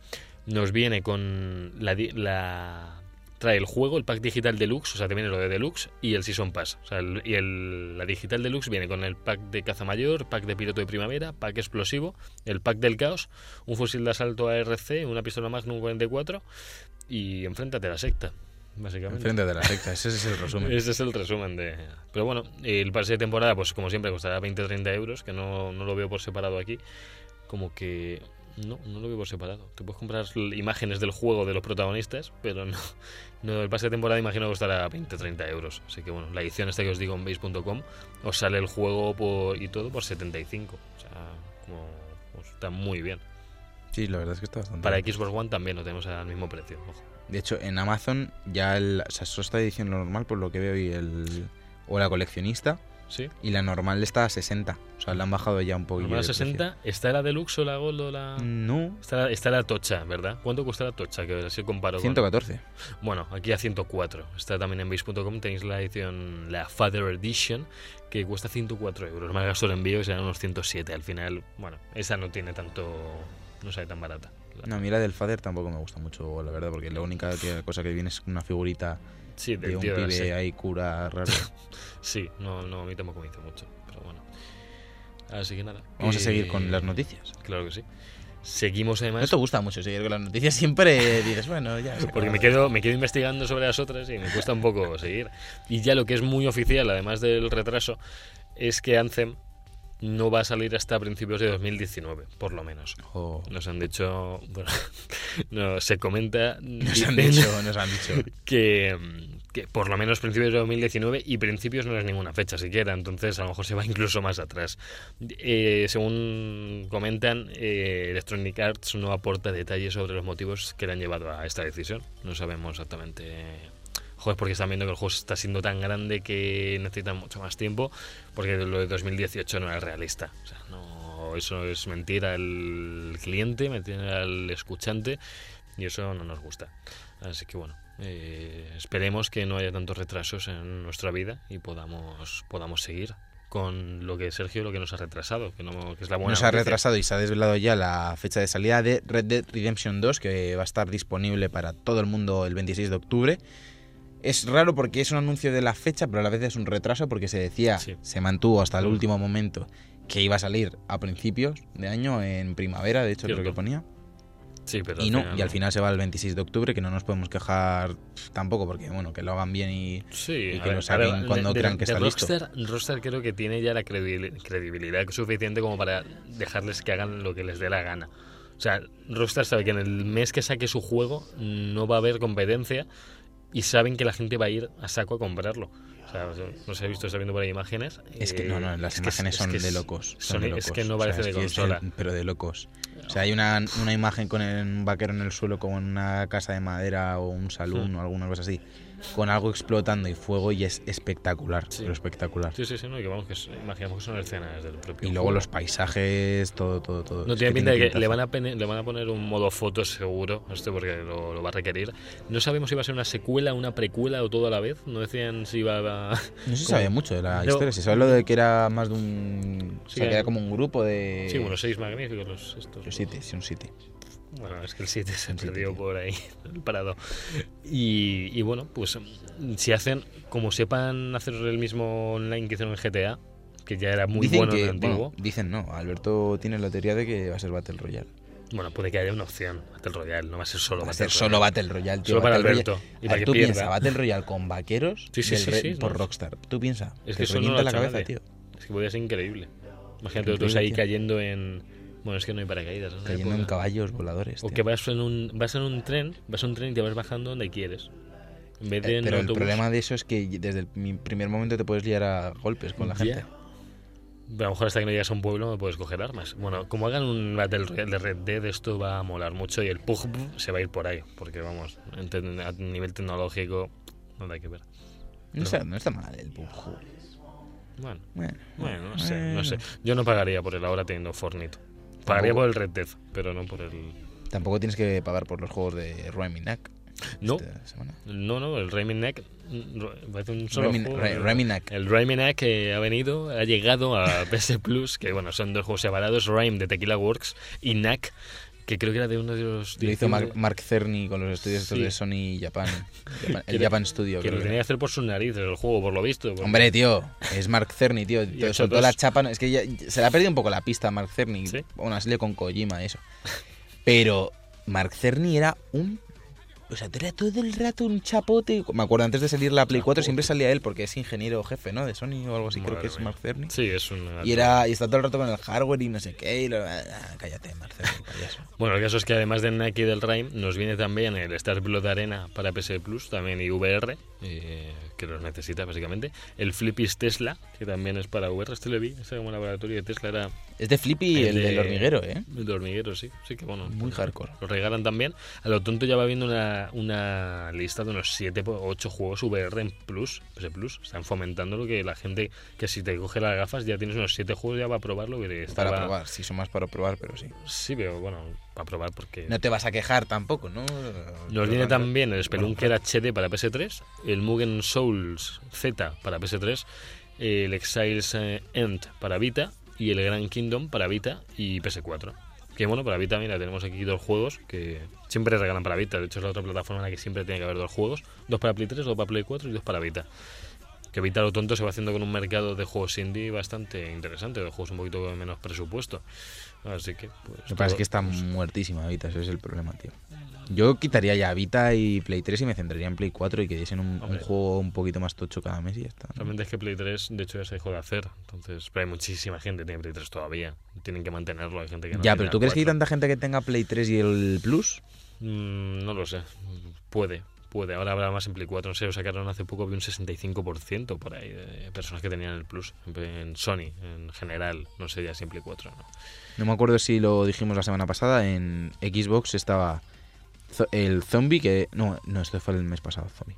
[SPEAKER 2] Nos viene con la, la trae el juego, el pack digital deluxe, o sea, te viene lo de deluxe y el season pass. O sea, el- y el, la digital deluxe viene con el pack de caza mayor, pack de piloto de primavera, pack explosivo, el pack del caos, un fusil de asalto ARC, una pistola Magnum 44 y enfréntate a la secta, básicamente.
[SPEAKER 3] Enfrente de la secta, ese es el resumen.
[SPEAKER 2] Ese es el resumen de... Pero bueno, el pase de temporada, pues como siempre, costará 20-30 euros, que no, no lo veo por separado aquí. Como que... No, no lo veo por separado. Te puedes comprar imágenes del juego de los protagonistas, pero no, no el pase de temporada imagino que costará 20-30 euros. Así que bueno, la edición esta que os digo en base.com os sale el juego por, y todo por 75. O sea, como pues, está muy bien.
[SPEAKER 3] Sí, la verdad es que está bastante
[SPEAKER 2] Para
[SPEAKER 3] bien.
[SPEAKER 2] Xbox One también lo tenemos al mismo precio. Ojo.
[SPEAKER 3] De hecho, en Amazon ya el, o sea, solo está edición normal, por lo que veo, y el o la coleccionista,
[SPEAKER 2] ¿Sí?
[SPEAKER 3] y la normal está a 60. O sea, le han bajado ya un de precio.
[SPEAKER 2] 60. ¿Está la deluxe o la gold o la...?
[SPEAKER 3] No,
[SPEAKER 2] Está, está la tocha, ¿verdad? ¿Cuánto cuesta la tocha? Que así comparo con...
[SPEAKER 3] 114.
[SPEAKER 2] Bueno, aquí a 104. Está también en base.com. Tenéis la edición, la Father Edition, que cuesta 104 euros. Más gasto el envío, que serán unos 107. Al final, bueno, esa no tiene tanto... No sale tan barata.
[SPEAKER 3] No, a mí la del Father tampoco me gusta mucho, la verdad, porque la única que- cosa que viene es una figurita
[SPEAKER 2] Sí,
[SPEAKER 3] de
[SPEAKER 2] del
[SPEAKER 3] un
[SPEAKER 2] tío de
[SPEAKER 3] pibe
[SPEAKER 2] la
[SPEAKER 3] ahí cura raro.
[SPEAKER 2] Sí, no, no, a mí tampoco me hizo mucho. Pero bueno. Así que nada.
[SPEAKER 3] Vamos a
[SPEAKER 2] Eh,
[SPEAKER 3] seguir con las noticias.
[SPEAKER 2] Claro que sí. Seguimos
[SPEAKER 3] No
[SPEAKER 2] además...
[SPEAKER 3] te gusta mucho seguir con las noticias, siempre dices, bueno, ya.
[SPEAKER 2] Porque me quedo, me quedo investigando sobre las otras y me cuesta un poco seguir. Y ya lo que es muy oficial, además del retraso, es que Anthem no va a salir hasta principios de 2019, por lo menos. Nos han dicho, bueno, no, se comenta
[SPEAKER 3] Nos han dicho, nos han dicho.
[SPEAKER 2] que, que por lo menos principios de 2019 y principios no es ninguna fecha siquiera, entonces a lo mejor se va incluso más atrás. Eh, según comentan, eh, Electronic Arts no aporta detalles sobre los motivos que le han llevado a esta decisión. No sabemos exactamente. Joder, porque están viendo que el juego está siendo tan grande que necesitan mucho más tiempo, porque lo de 2018 no es realista. O sea, no, eso es mentira al cliente, mentira al escuchante, y eso no nos gusta. Así que bueno, eh, esperemos que no haya tantos retrasos en nuestra vida y podamos, podamos seguir con lo que Sergio lo que nos ha retrasado, que, no, que es la buena
[SPEAKER 3] Nos ha
[SPEAKER 2] noticia.
[SPEAKER 3] retrasado y se ha desvelado ya la fecha de salida de Red Dead Redemption 2, que va a estar disponible para todo el mundo el 26 de octubre. Es raro porque es un anuncio de la fecha, pero a la vez es un retraso porque se decía,
[SPEAKER 2] Sí.
[SPEAKER 3] se mantuvo hasta el último momento que iba a salir a principios de año, en primavera, de hecho creo
[SPEAKER 2] Cierto.
[SPEAKER 3] que ponía.
[SPEAKER 2] Sí, pero
[SPEAKER 3] Y no, y al final se va el 26 de octubre, que no nos podemos quejar tampoco, porque bueno, que lo hagan bien y...
[SPEAKER 2] Sí,
[SPEAKER 3] y que
[SPEAKER 2] ver,
[SPEAKER 3] lo saquen
[SPEAKER 2] ver,
[SPEAKER 3] cuando
[SPEAKER 2] de-
[SPEAKER 3] crean que
[SPEAKER 2] de
[SPEAKER 3] está listo.
[SPEAKER 2] Rockstar, Rockstar creo que tiene ya la credibil- credibilidad suficiente como para dejarles que hagan lo que les dé la gana. O sea, Rockstar sabe que en el mes que saque su juego no va a haber competencia y saben que la gente va a ir a saco a comprarlo. O sea, no sé, he visto, está viendo por ahí imágenes.
[SPEAKER 3] Es que
[SPEAKER 2] eh,
[SPEAKER 3] no, no, las imágenes
[SPEAKER 2] es-
[SPEAKER 3] son
[SPEAKER 2] es
[SPEAKER 3] de locos.
[SPEAKER 2] son-
[SPEAKER 3] Son de
[SPEAKER 2] es
[SPEAKER 3] locos.
[SPEAKER 2] que no
[SPEAKER 3] O sea,
[SPEAKER 2] parece de consola.
[SPEAKER 3] pero de locos. O sea, hay una, una imagen con el- un vaquero en el suelo como en una casa de madera o un salón
[SPEAKER 2] Hmm.
[SPEAKER 3] o alguna cosa así, con algo explotando y fuego y es espectacular,
[SPEAKER 2] Sí.
[SPEAKER 3] pero espectacular.
[SPEAKER 2] Sí, sí, sí, no, y que vamos, que es- imaginamos que son escenas del propio
[SPEAKER 3] Y luego
[SPEAKER 2] juego.
[SPEAKER 3] los paisajes, todo, todo, todo.
[SPEAKER 2] No
[SPEAKER 3] Es
[SPEAKER 2] tiene pinta de que le van, a le van a poner un modo foto seguro, esto porque lo, lo va a requerir. No sabemos si va a ser una secuela, una precuela o todo a la vez. No decían si iba a...
[SPEAKER 3] No se sabe mucho de la
[SPEAKER 2] No.
[SPEAKER 3] historia. Se sabe lo de que era más de un. o
[SPEAKER 2] Sí,
[SPEAKER 3] sea, que era como un grupo de.
[SPEAKER 2] Sí, bueno, seis magníficos los estos.
[SPEAKER 3] Los siete, sí, un siete.
[SPEAKER 2] Bueno, es que el 7 se perdió
[SPEAKER 3] tío.
[SPEAKER 2] por ahí, el parado. Y, y bueno, pues si hacen, como sepan hacer el mismo online que hicieron en GTA, que ya era muy
[SPEAKER 3] dicen
[SPEAKER 2] bueno
[SPEAKER 3] que,
[SPEAKER 2] en el antiguo,
[SPEAKER 3] bueno, dicen no. Alberto tiene la teoría de que va a ser Battle Royale.
[SPEAKER 2] bueno, puede que haya una opción, Battle Royale, no va a ser solo
[SPEAKER 3] Va a
[SPEAKER 2] Battle
[SPEAKER 3] ser solo
[SPEAKER 2] Royale.
[SPEAKER 3] Battle Royale, tío.
[SPEAKER 2] Solo para
[SPEAKER 3] Battle
[SPEAKER 2] Alberto,
[SPEAKER 3] Royale.
[SPEAKER 2] y para
[SPEAKER 3] ver,
[SPEAKER 2] que
[SPEAKER 3] tú
[SPEAKER 2] pierda.
[SPEAKER 3] piensa, Battle Royale con vaqueros
[SPEAKER 2] Sí, sí, sí,
[SPEAKER 3] por
[SPEAKER 2] no.
[SPEAKER 3] Rockstar. Tú piensa,
[SPEAKER 2] Es
[SPEAKER 3] te
[SPEAKER 2] que eso no
[SPEAKER 3] la cabeza,
[SPEAKER 2] nadie.
[SPEAKER 3] tío.
[SPEAKER 2] Es que podría ser increíble. Imagínate
[SPEAKER 3] Increíble,
[SPEAKER 2] tú ahí
[SPEAKER 3] tío.
[SPEAKER 2] cayendo en... Bueno, es que no hay paracaídas. ¿no?
[SPEAKER 3] Cayendo en caballos voladores.
[SPEAKER 2] O
[SPEAKER 3] tío.
[SPEAKER 2] que vas en un vas en un tren, vas en un tren y te vas bajando donde quieres. En vez de
[SPEAKER 3] Eh,
[SPEAKER 2] en
[SPEAKER 3] pero el problema de eso es que desde el mi- primer momento te puedes liar a golpes con la
[SPEAKER 2] Ya.
[SPEAKER 3] gente.
[SPEAKER 2] A lo mejor hasta que no llegas a un pueblo no puedes coger armas. Bueno, como hagan un Battle Royale de Red Dead, esto va a molar mucho y el PUBG se va a ir por ahí. Porque vamos, a nivel tecnológico, no hay que ver.
[SPEAKER 3] No está, no está mal el PUBG.
[SPEAKER 2] Bueno,
[SPEAKER 3] Bueno,
[SPEAKER 2] bueno, no sé, no sé. Yo no pagaría por el ahora teniendo Fortnite. Pagaría por el Red Dead, pero no por el...
[SPEAKER 3] Tampoco tienes que pagar por los juegos de Remy Knack.
[SPEAKER 2] No, no, no, el Rayman Neck mm, parece un solo
[SPEAKER 3] Remy-
[SPEAKER 2] juego.
[SPEAKER 3] Knack.
[SPEAKER 2] El Rayman Neck que ha venido, ha llegado a PS Plus, que bueno, son dos juegos separados, Rhyme de Tequila Works y Knack, que creo que era de uno de los...
[SPEAKER 3] Lo hizo Mark, Mark Cerny con los estudios estos de Sony Japan. Japan- el Japan Studio.
[SPEAKER 2] Que lo tenía que hacer por sus narices el juego, por lo visto. porque-
[SPEAKER 3] Hombre, tío, es Mark Cerny, tío. Soltó
[SPEAKER 2] dos.
[SPEAKER 3] la chapa. Es que ya, se le ha perdido un poco la pista a Mark Cerny.
[SPEAKER 2] ¿Sí?
[SPEAKER 3] Así le con Kojima, eso. Pero Mark Cerny era un. O sea, era todo el rato un chapote. Me acuerdo antes de salir la Play 4 siempre salía él porque es ingeniero jefe, ¿no? De Sony o algo así, creo que es. Mark Cerny.
[SPEAKER 2] Sí, es un...
[SPEAKER 3] Y, era, y está todo el rato con el hardware y no sé qué. Y lo- ah, cállate, Mark Cerny.
[SPEAKER 2] Bueno, el caso es que además del Nike y del Rhyme, nos viene también el Star Blood Arena para PS Plus, también y VR, eh, que los necesita básicamente. El Flippis Tesla, que también es para VR. Este lo vi, este como laboratorio de Tesla era
[SPEAKER 3] Es de Flippy, el, del hormiguero, ¿eh?
[SPEAKER 2] El hormiguero, sí. Sí que bueno.
[SPEAKER 3] Muy hardcore.
[SPEAKER 2] Lo regalan también. A lo tonto ya va viendo una, una lista de unos 7 o 8 juegos VR en Plus. PS Plus. Están fomentando lo que la gente, que si te coge las gafas ya tienes unos 7 juegos ya va a probarlo. Que estaba-
[SPEAKER 3] Para probar, sí, son más para probar, pero sí.
[SPEAKER 2] Sí, pero bueno, para probar porque...
[SPEAKER 3] No te vas a quejar tampoco, ¿no?
[SPEAKER 2] Nos viene también el Spelunker HD para PS3, el Mugen Souls Z para PS3, el Exiles eh, End para Vita y el Grand Kingdom para Vita y PS4. Que bueno, para Vita, mira, tenemos aquí dos juegos que siempre regalan para Vita. De hecho, es la otra plataforma en la que siempre tiene que haber dos juegos: dos para Play 3, dos para Play 4 y dos para Vita. que Vita lo tonto se va haciendo con un mercado de juegos indie bastante interesante, de juegos un poquito menos presupuesto. Así que, pues.
[SPEAKER 3] Lo que pasa es que está muertísima Vita, ese es el problema, tío. Yo quitaría ya Vita y Play 3 y me centraría en Play 4 y que diesen un, juego un poquito más tocho cada mes y ya está.
[SPEAKER 2] Realmente es que Play 3, de hecho, ya se dejó de hacer. Entonces, pero hay muchísima gente que tiene Play 3 todavía. Tienen que mantenerlo, hay gente que no.
[SPEAKER 3] ya, pero ¿tú crees que hay
[SPEAKER 2] 4.
[SPEAKER 3] tanta gente que tenga Play 3 y el Plus?
[SPEAKER 2] Mm, no lo sé. Puede, puede. Ahora habrá más en Play 4. No sé, lo sacaron hace poco, vi un 65% por ahí de personas que tenían el Plus. En Sony, en general. No sé ya si en Play 4 no.
[SPEAKER 3] No me acuerdo si lo dijimos la semana pasada. En Xbox estaba el Zombie, que. No, no, esto fue el mes pasado, Zombie.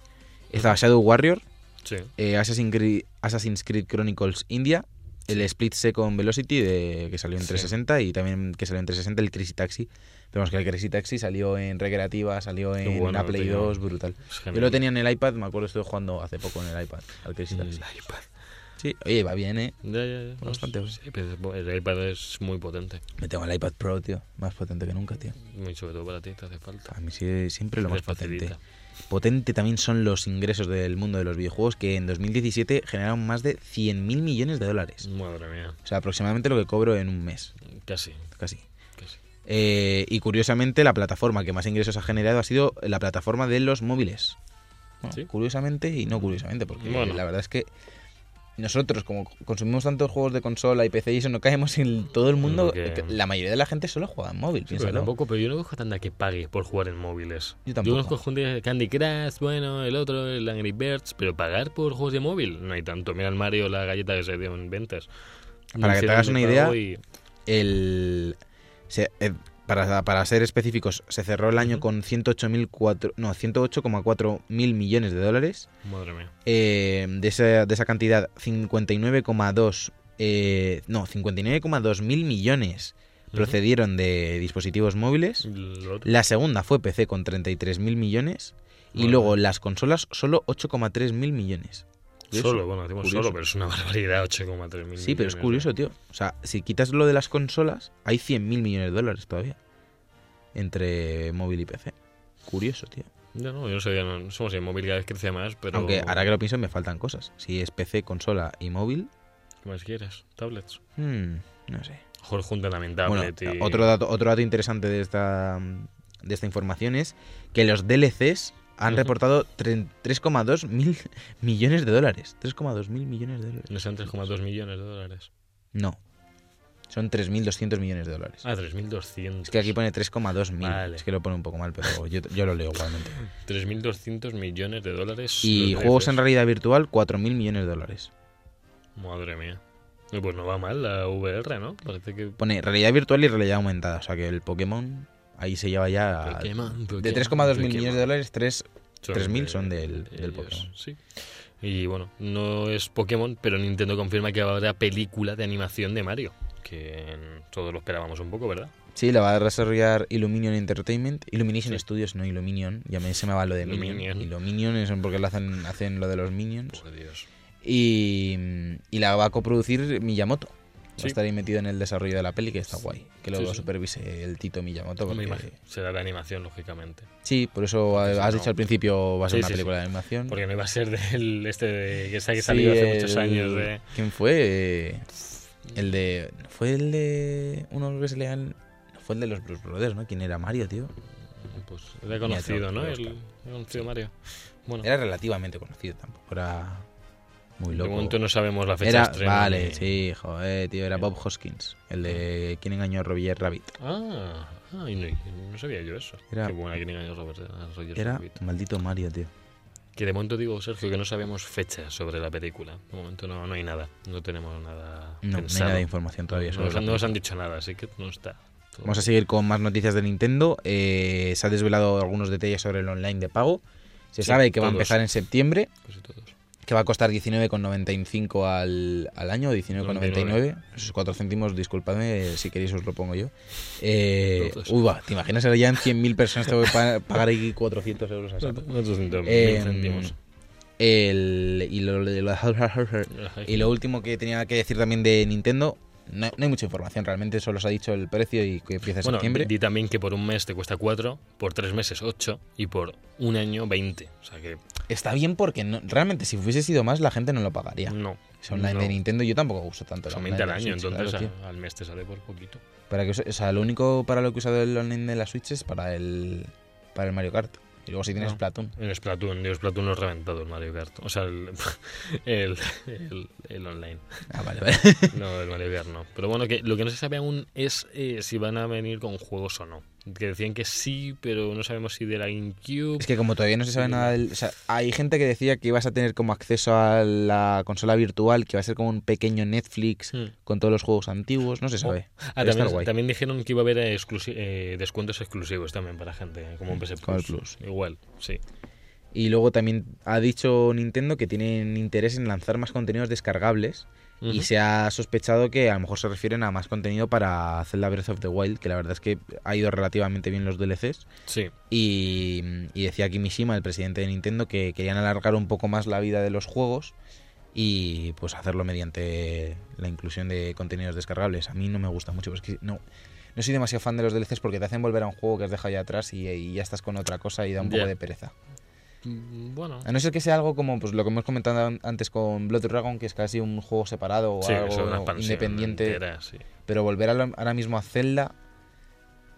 [SPEAKER 3] Estaba Shadow Warrior,
[SPEAKER 2] Sí.
[SPEAKER 3] eh, Assassin's, Creed, Assassin's Creed Chronicles India, el Split Second Velocity, de, que salió en
[SPEAKER 2] Sí.
[SPEAKER 3] 360, y también que salió en 360 el Crazy Taxi. Pero vamos, que el Crazy Taxi salió en Recreativa, salió en
[SPEAKER 2] bueno,
[SPEAKER 3] Play
[SPEAKER 2] tenía.
[SPEAKER 3] 2, brutal. Yo lo tenía en el iPad, me acuerdo, estuve jugando hace poco en el iPad al Crazy
[SPEAKER 2] El
[SPEAKER 3] Taxi.
[SPEAKER 2] iPad.
[SPEAKER 3] Sí, oye, va bien, ¿eh?
[SPEAKER 2] Ya, ya, ya.
[SPEAKER 3] Bastante,
[SPEAKER 2] Sí, pero el iPad es muy potente.
[SPEAKER 3] Me tengo el iPad Pro, tío. Más potente que nunca, tío.
[SPEAKER 2] Muy sobre todo para ti, te hace falta.
[SPEAKER 3] A mí sí, siempre lo más potente. Potente también son los ingresos del mundo de los videojuegos que en 2017 generaron más de 100.000 millones de dólares.
[SPEAKER 2] Madre mía.
[SPEAKER 3] O sea, aproximadamente lo que cobro en un mes,
[SPEAKER 2] Casi,
[SPEAKER 3] casi. Eh, y curiosamente la plataforma que más ingresos ha generado ha sido la plataforma de los móviles. Bueno,
[SPEAKER 2] ¿Sí?
[SPEAKER 3] Curiosamente y no curiosamente, porque
[SPEAKER 2] Bueno.
[SPEAKER 3] la verdad es que nosotros como consumimos tantos juegos de consola y PC y eso no caemos en todo el mundo.
[SPEAKER 2] Porque-
[SPEAKER 3] La mayoría de la gente solo juega en móvil,
[SPEAKER 2] Sí, pero
[SPEAKER 3] piénsalo.
[SPEAKER 2] tampoco, pero yo no conozco tanta que pague por jugar en móviles.
[SPEAKER 3] Yo tampoco.
[SPEAKER 2] conozco gente de Candy Crush, bueno, el otro, el Angry Birds, pero pagar por juegos de móvil no hay tanto. Mira el Mario, la galleta que se dio en ventas.
[SPEAKER 3] Para que te hagas una idea,
[SPEAKER 2] y-
[SPEAKER 3] el se- eh, para, para ser específicos, se cerró el año
[SPEAKER 2] Ujú.
[SPEAKER 3] con 108,4 no, 108,4 mil millones de dólares.
[SPEAKER 2] Madre mía.
[SPEAKER 3] Eh, de, esa, de esa cantidad, 59,2 eh, no, 59,2 mil millones procedieron de dispositivos móviles. La segunda fue PC con 33 mil millones. Y luego las consolas solo 8,3 mil millones. Curioso,
[SPEAKER 2] Solo, bueno, decimos
[SPEAKER 3] curioso.
[SPEAKER 2] solo, pero es una barbaridad, 8,3 mil
[SPEAKER 3] Sí, pero es curioso, tío. O sea, si quitas lo de las consolas, hay 100 mil millones de dólares todavía. Entre móvil y PC. Curioso, tío.
[SPEAKER 2] Ya no, yo no sabía, no, somos en móvil cada vez crece más, pero...
[SPEAKER 3] Aunque ahora que lo pienso me faltan cosas. Si es PC, consola y móvil,
[SPEAKER 2] ¿Qué más quieres? Tablets.
[SPEAKER 3] hmm, no sé.
[SPEAKER 2] Mejor juntan también
[SPEAKER 3] Bueno,
[SPEAKER 2] y...
[SPEAKER 3] otro dato, otro dato interesante de esta, de esta información es que los DLCs han reportado tre- 3,2 mil millones de dólares. 3,2 mil millones de dólares.
[SPEAKER 2] ¿No sean 3,2 millones de dólares?
[SPEAKER 3] No. Son 3.200 millones de dólares.
[SPEAKER 2] Ah, 3.200.
[SPEAKER 3] Es que aquí pone 3,2 mil.
[SPEAKER 2] Vale.
[SPEAKER 3] Es que lo pone un poco mal, pero yo, yo lo leo igualmente.
[SPEAKER 2] 3.200 millones de dólares.
[SPEAKER 3] Y juegos en realidad virtual, 4.000 millones de dólares.
[SPEAKER 2] Madre mía. Pues no va mal la VR, ¿no? Parece que...
[SPEAKER 3] Pone realidad virtual y realidad aumentada. O sea que el Pokémon ahí se lleva ya... De
[SPEAKER 2] Pokémon,
[SPEAKER 3] 3,2 mil millones de dólares, 3
[SPEAKER 2] Son
[SPEAKER 3] 3.000
[SPEAKER 2] de-
[SPEAKER 3] son del-
[SPEAKER 2] de
[SPEAKER 3] del
[SPEAKER 2] ellos,
[SPEAKER 3] Pokémon.
[SPEAKER 2] Sí. Y bueno, no es Pokémon, pero Nintendo confirma que habrá película de animación de Mario. Que todos lo esperábamos un poco, ¿verdad?
[SPEAKER 3] Sí, la va a desarrollar Illuminion Entertainment. Illumination
[SPEAKER 2] Sí.
[SPEAKER 3] Studios, no Illuminion. Ya me, se me va lo de Minion.
[SPEAKER 2] Illuminion.
[SPEAKER 3] Illuminion es porque lo hacen, hacen lo de los Minions.
[SPEAKER 2] Por Dios.
[SPEAKER 3] Y, y la va a coproducir Miyamoto. Va
[SPEAKER 2] Sí.
[SPEAKER 3] a estar ahí metido en el desarrollo de la peli, que está guay. Que lo
[SPEAKER 2] Sí, sí.
[SPEAKER 3] supervise el Tito Miyamoto. Porque-
[SPEAKER 2] imagino. Será la animación, lógicamente.
[SPEAKER 3] Sí, por eso has
[SPEAKER 2] no-
[SPEAKER 3] dicho al principio va a ser una película de animación.
[SPEAKER 2] Porque no iba a ser del este de, que salió hace muchos años de...
[SPEAKER 3] ¿Quién fue? El de. ¿Fue el de. Uno que se lean. Fue el de los Blues Brothers, ¿no? ¿Quién era Mario, tío?
[SPEAKER 2] Pues era conocido, ¿no? El, era conocido Mario. Bueno,
[SPEAKER 3] Era relativamente conocido, tampoco era muy
[SPEAKER 2] de momento no sabemos la fecha
[SPEAKER 3] Era,
[SPEAKER 2] de estreno.
[SPEAKER 3] vale,
[SPEAKER 2] ni-
[SPEAKER 3] sí, joder, tío, era Bob Hoskins, el de ¿Quién engañó a Roger Rabbit?
[SPEAKER 2] Ah, ah y no, no sabía yo eso.
[SPEAKER 3] Era-
[SPEAKER 2] Qué buena yo Robert, a Roger
[SPEAKER 3] Era
[SPEAKER 2] Rabbit.
[SPEAKER 3] maldito Mario, tío.
[SPEAKER 2] Que de momento digo, Sergio, que no sabemos fecha sobre la película. De momento no, no hay nada. No tenemos nada
[SPEAKER 3] No, no hay
[SPEAKER 2] pensado.
[SPEAKER 3] nada de información todavía
[SPEAKER 2] No,
[SPEAKER 3] sobre
[SPEAKER 2] nos,
[SPEAKER 3] la
[SPEAKER 2] han- no nos han dicho nada, así que no está. todo-
[SPEAKER 3] Vamos a seguir con más noticias de Nintendo. Eh, se ha desvelado algunos detalles sobre el online de pago. Se
[SPEAKER 2] Sí,
[SPEAKER 3] sabe que va a empezar en septiembre,
[SPEAKER 2] casi todos.
[SPEAKER 3] Que va a costar 19,95 al, al año, 19,99. Esos 4 céntimos, disculpadme, si queréis os lo pongo yo. Eh,
[SPEAKER 2] Entonces.
[SPEAKER 3] uy, va, ¿te imaginas ahora ya en 100.000 personas te voy a pa- pagar ahí 400 euros a Eh,
[SPEAKER 2] céntimos.
[SPEAKER 3] el, y, lo, lo- y lo último que tenía que decir también de Nintendo, no, no hay mucha información, realmente solo se ha dicho el precio y que empieza en
[SPEAKER 2] Bueno,
[SPEAKER 3] septiembre.
[SPEAKER 2] di también que por un mes te cuesta 4, por tres meses 8 y por un año 20. O sea que
[SPEAKER 3] Está bien porque no- realmente si hubiese sido más la gente no lo pagaría.
[SPEAKER 2] no.
[SPEAKER 3] Es online
[SPEAKER 2] no.
[SPEAKER 3] de Nintendo yo tampoco uso tanto.
[SPEAKER 2] Son
[SPEAKER 3] online
[SPEAKER 2] 20 al año,
[SPEAKER 3] Switch,
[SPEAKER 2] entonces
[SPEAKER 3] claro,
[SPEAKER 2] a- al mes te sale por poquito.
[SPEAKER 3] Para que, o sea, lo único para lo que he usado el online de la Switch es para el, para el Mario Kart. Y luego si tienes
[SPEAKER 2] No.
[SPEAKER 3] Splatoon.
[SPEAKER 2] En Splatoon, yo Splatoon lo he reventado el Mario Kart. O sea, el, el, el- el online.
[SPEAKER 3] Ah, vale, vale.
[SPEAKER 2] No, el Mario Kart no. Pero bueno, que lo que no se sabe aún es eh, si van a venir con juegos o no. Que decían que sí, pero no sabemos si de la GameCube.
[SPEAKER 3] Es que como todavía no se sabe nada del... O sea, hay gente que decía que ibas a tener como acceso a la consola virtual, que va a ser como un pequeño Netflix
[SPEAKER 2] Hmm.
[SPEAKER 3] con todos los juegos antiguos. No se sabe.
[SPEAKER 2] Ah,
[SPEAKER 3] Debe estar
[SPEAKER 2] también, dijeron que iba a haber eh, exclusi- eh, descuentos exclusivos también para gente, eh, como un PS
[SPEAKER 3] el
[SPEAKER 2] Plus.
[SPEAKER 3] Plus.
[SPEAKER 2] Igual, sí.
[SPEAKER 3] Y luego también ha dicho Nintendo que tienen interés en lanzar más contenidos descargables. Y se ha sospechado que a lo mejor se refieren a más contenido para Zelda Breath of the Wild, que la verdad es que ha ido relativamente bien los DLCs.
[SPEAKER 2] Sí,
[SPEAKER 3] Y, y decía Kimishima, el presidente de Nintendo, que querían alargar un poco más la vida de los juegos y pues hacerlo mediante la inclusión de contenidos descargables. A mí no me gusta mucho, porque no, no soy demasiado fan de los DLCs porque te hacen volver a un juego que has dejado ya atrás y, y ya estás con otra cosa y da un poco de pereza.
[SPEAKER 2] Mm, bueno.
[SPEAKER 3] A no ser que sea algo como pues lo que hemos comentado an- antes con Blood Dragon, que es casi un juego separado o
[SPEAKER 2] Sí,
[SPEAKER 3] algo independiente.
[SPEAKER 2] entera, sí.
[SPEAKER 3] Pero volver a lo- ahora mismo a Zelda.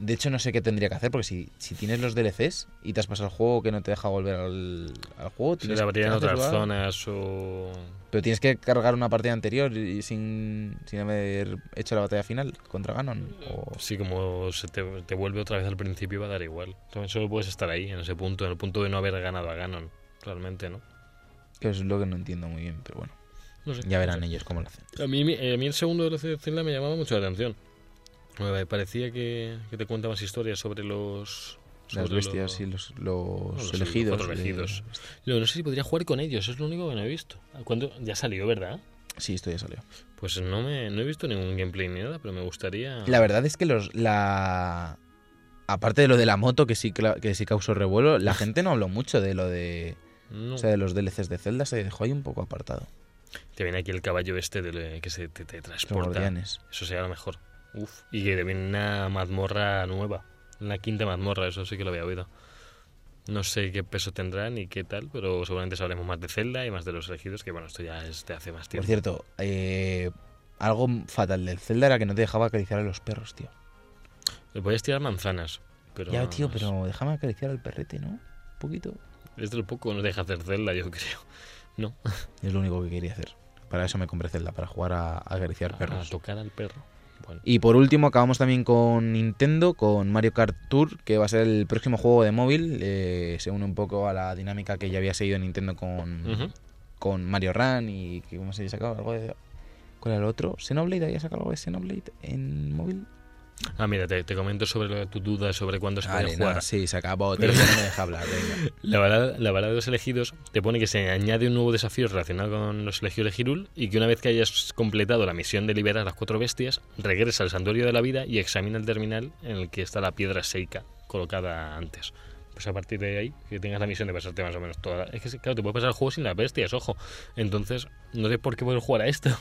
[SPEAKER 3] De hecho, no sé qué tendría que hacer, porque si, si tienes los DLCs y te has pasado el juego que no te deja volver al, al juego,
[SPEAKER 2] Se
[SPEAKER 3] tienes
[SPEAKER 2] le otras zonas o...
[SPEAKER 3] Pero tienes que cargar una partida anterior y sin, sin haber hecho la batalla final contra Ganon. O...
[SPEAKER 2] Sí, como se te, te vuelve otra vez al principio va a dar igual. También solo puedes estar ahí, en ese punto, en el punto de no haber ganado a Ganon, realmente, ¿no?
[SPEAKER 3] Que es lo que no entiendo muy bien, pero bueno.
[SPEAKER 2] No sé.
[SPEAKER 3] Ya
[SPEAKER 2] no
[SPEAKER 3] verán
[SPEAKER 2] sé.
[SPEAKER 3] ellos cómo lo hacen.
[SPEAKER 2] A mí, eh, a mí el segundo de de Zelda me llamaba mucho la atención. Me parecía que, que te cuenta más historias sobre los...
[SPEAKER 3] Las bestias
[SPEAKER 2] los-
[SPEAKER 3] y los, los
[SPEAKER 2] los
[SPEAKER 3] elegidos. de-
[SPEAKER 2] elegidos. No sé si podría jugar con ellos, es lo único que no he visto. ¿Cuándo? Ya salió, ¿verdad?
[SPEAKER 3] Sí, esto ya salió.
[SPEAKER 2] Pues no, me, no he visto ningún gameplay ni nada, pero me gustaría...
[SPEAKER 3] La verdad es que los la aparte de lo de la moto que sí que sí causó revuelo, la gente no habló mucho de lo de
[SPEAKER 2] No.
[SPEAKER 3] o sea, de los DLCs de Zelda, se dejó ahí un poco apartado.
[SPEAKER 2] Te viene aquí el caballo este de, que se te, te
[SPEAKER 3] Los
[SPEAKER 2] transporta.
[SPEAKER 3] guardianes.
[SPEAKER 2] Eso sería lo mejor. Uf. Y que viene una mazmorra nueva. Una quinta mazmorra, eso sí que lo había oído. No sé qué peso tendrá ni qué tal, pero seguramente sabremos más de Zelda y más de los elegidos, que bueno, esto ya es de hace más
[SPEAKER 3] Por
[SPEAKER 2] tiempo.
[SPEAKER 3] cierto, eh, algo fatal del Zelda era que no te dejaba acariciar a los perros, tío.
[SPEAKER 2] Le podías tirar manzanas, pero...
[SPEAKER 3] ya, tío, pero déjame acariciar al perrete, ¿no? Un poquito.
[SPEAKER 2] Es lo poco nos deja hacer Zelda, yo creo. No,
[SPEAKER 3] Es lo único que quería hacer. Para eso me compré Zelda, para jugar a, a acariciar
[SPEAKER 2] a
[SPEAKER 3] perros.
[SPEAKER 2] tocar al perro. Bueno,
[SPEAKER 3] Y por último acabamos también con Nintendo, con Mario Kart Tour, que va a ser el próximo juego de móvil. eh, se une un poco a la dinámica que ya había seguido Nintendo con, con Mario Run y que cómo se había sacado algo de... ¿Cuál era el otro? ¿Xenoblade? ¿Había sacado algo de Xenoblade en móvil?
[SPEAKER 2] Ah, mira, te, te comento sobre tu duda sobre cuándo se puede
[SPEAKER 3] Vale,
[SPEAKER 2] jugar.
[SPEAKER 3] nada, sí, se acabó. Tío, ya no me deja hablar, venga.
[SPEAKER 2] La balada, la balada de los elegidos te pone que se añade un nuevo desafío relacionado con los elegidos de Hyrule y que una vez que hayas completado la misión de liberar a las cuatro bestias, regresa al santuario de la vida y examina el terminal en el que está la piedra Seika colocada antes. Pues a partir de ahí, que tengas la misión de pasarte más o menos toda... Es que, claro, te puedes pasar el juego sin las bestias, ojo. Entonces, no sé por qué poder jugar a esto.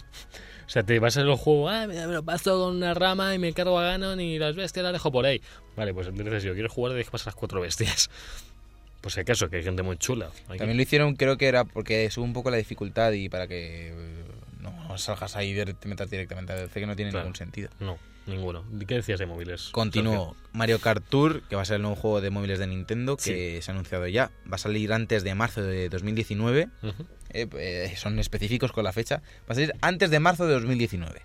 [SPEAKER 2] O sea, te pasas el juego, ah, me lo paso con una rama y me cargo a Ganon y las bestias las dejo por ahí. Vale, pues entonces si yo quiero jugar, dejo pasar las cuatro bestias. Por si acaso, que hay gente muy chula.
[SPEAKER 3] También lo hicieron, creo que era porque sube un poco la dificultad y para que eh, no salgas ahí y te metas directamente a DLC, que no tiene
[SPEAKER 2] Claro.
[SPEAKER 3] ningún sentido.
[SPEAKER 2] No, ninguno. ¿Qué decías de móviles?
[SPEAKER 3] Continúo. Mario Kart Tour, que va a ser el nuevo juego de móviles de Nintendo, que se ha anunciado ya. Va a salir antes de marzo de 2019.
[SPEAKER 2] Sergio? Ujú.
[SPEAKER 3] Eh, eh, son específicos con la fecha. Va a salir antes de marzo de 2019.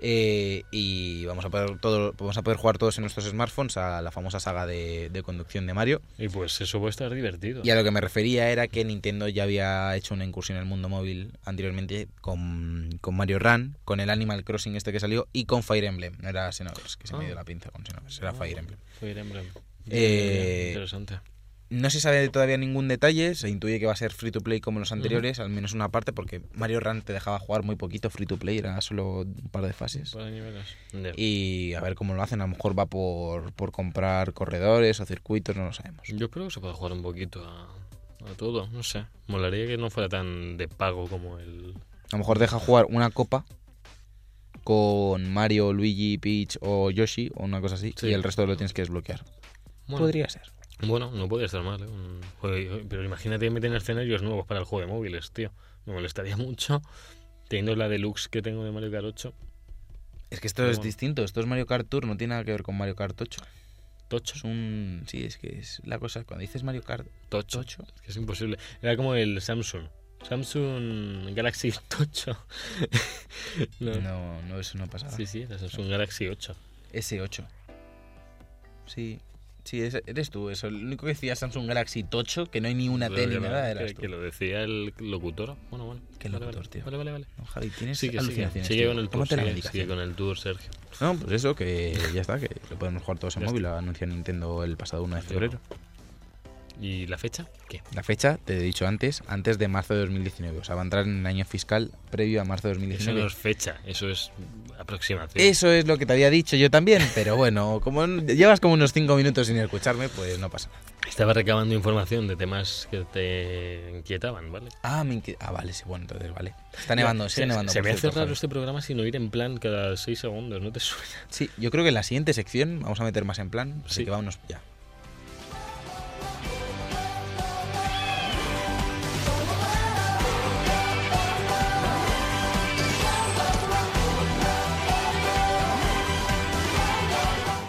[SPEAKER 3] Eh, y vamos a poder todo, vamos a poder jugar todos en nuestros smartphones a la famosa saga de, de conducción de Mario.
[SPEAKER 2] Y pues eso puede estar divertido.
[SPEAKER 3] Y a lo que me refería era que Nintendo ya había hecho una incursión en el mundo móvil anteriormente con, con Mario Run, con el Animal Crossing este que salió y con Fire Emblem. No era Xenoverse, que se me
[SPEAKER 2] Ah.
[SPEAKER 3] dio la pinza con Xenoverse, era Fire Emblem.
[SPEAKER 2] Fire Emblem.
[SPEAKER 3] Eh,
[SPEAKER 2] Interesante.
[SPEAKER 3] No se sabe todavía ningún detalle, se intuye que va a ser free to play como los anteriores, al menos una parte, porque Mario Run te dejaba jugar muy poquito free to play, era solo un par de fases.
[SPEAKER 2] Para niveles. Ya.
[SPEAKER 3] Y a ver cómo lo hacen, a lo mejor va por, por comprar corredores o circuitos, no lo sabemos.
[SPEAKER 2] Yo creo que se puede jugar un poquito a, a todo, no sé. Molaría que no fuera tan de pago como el...
[SPEAKER 3] A lo mejor deja jugar una copa con Mario, Luigi, Peach o Yoshi o una cosa así
[SPEAKER 2] Sí.
[SPEAKER 3] y el resto lo tienes que desbloquear.
[SPEAKER 2] Bueno,
[SPEAKER 3] Podría ser.
[SPEAKER 2] Bueno, no podría estar mal, ¿eh? Pero imagínate que meten escenarios nuevos para el juego de móviles, tío. Me molestaría mucho teniendo la deluxe que tengo de Mario Kart 8.
[SPEAKER 3] Es que esto
[SPEAKER 2] Pero
[SPEAKER 3] es
[SPEAKER 2] bueno.
[SPEAKER 3] distinto. Esto es Mario Kart Tour, no tiene nada que ver con Mario Kart 8.
[SPEAKER 2] Tocho.
[SPEAKER 3] Es un... Sí, es que es la cosa... Cuando dices Mario Kart
[SPEAKER 2] Tocho.
[SPEAKER 3] 8...
[SPEAKER 2] Es que es imposible. Era como el Samsung. Samsung Galaxy 8. no.
[SPEAKER 3] No, no, eso no pasaba.
[SPEAKER 2] Sí, sí, era Samsung Galaxy 8.
[SPEAKER 3] S8. Sí, sí, es- eres tú. Eso. Lo único que decía Samsung Galaxy Tocho, que no hay ni una T ni nada, eras
[SPEAKER 2] que,
[SPEAKER 3] tú.
[SPEAKER 2] que lo decía el locutor. Bueno, bueno.
[SPEAKER 3] ¿Qué
[SPEAKER 2] Vale,
[SPEAKER 3] locutor,
[SPEAKER 2] vale.
[SPEAKER 3] tío?
[SPEAKER 2] Vale, vale, vale.
[SPEAKER 3] No, Javi, tienes
[SPEAKER 2] Sigue, sigue.
[SPEAKER 3] alucinaciones.
[SPEAKER 2] Sigue
[SPEAKER 3] tío.
[SPEAKER 2] con el tour. Sigue, sigue con el tour, Sergio.
[SPEAKER 3] No, pues eso, que ya está, que lo podemos jugar todos en
[SPEAKER 2] Ya
[SPEAKER 3] móvil. Lo anunció Nintendo el pasado 1 de febrero.
[SPEAKER 2] ¿Y la fecha? ¿Qué?
[SPEAKER 3] La fecha, te he dicho antes, antes de marzo de 2019. O sea, va a entrar en el año fiscal previo a marzo de
[SPEAKER 2] Eso
[SPEAKER 3] 2019.
[SPEAKER 2] no es fecha, eso es aproximación.
[SPEAKER 3] Eso es lo que te había dicho yo también, pero bueno, como llevas como unos 5 minutos sin escucharme, pues no pasa nada.
[SPEAKER 2] Estaba recabando información de temas que te inquietaban, ¿vale?
[SPEAKER 3] Ah, me inqui- ah, vale, sí, bueno, entonces vale. Está nevando, sigue
[SPEAKER 2] se,
[SPEAKER 3] nevando.
[SPEAKER 2] Se me hace raro este programa sin oír en plan cada 6 segundos, ¿no te suena?
[SPEAKER 3] Sí, yo creo que en la siguiente sección vamos a meter más en plan, así
[SPEAKER 2] Sí.
[SPEAKER 3] que vámonos ya.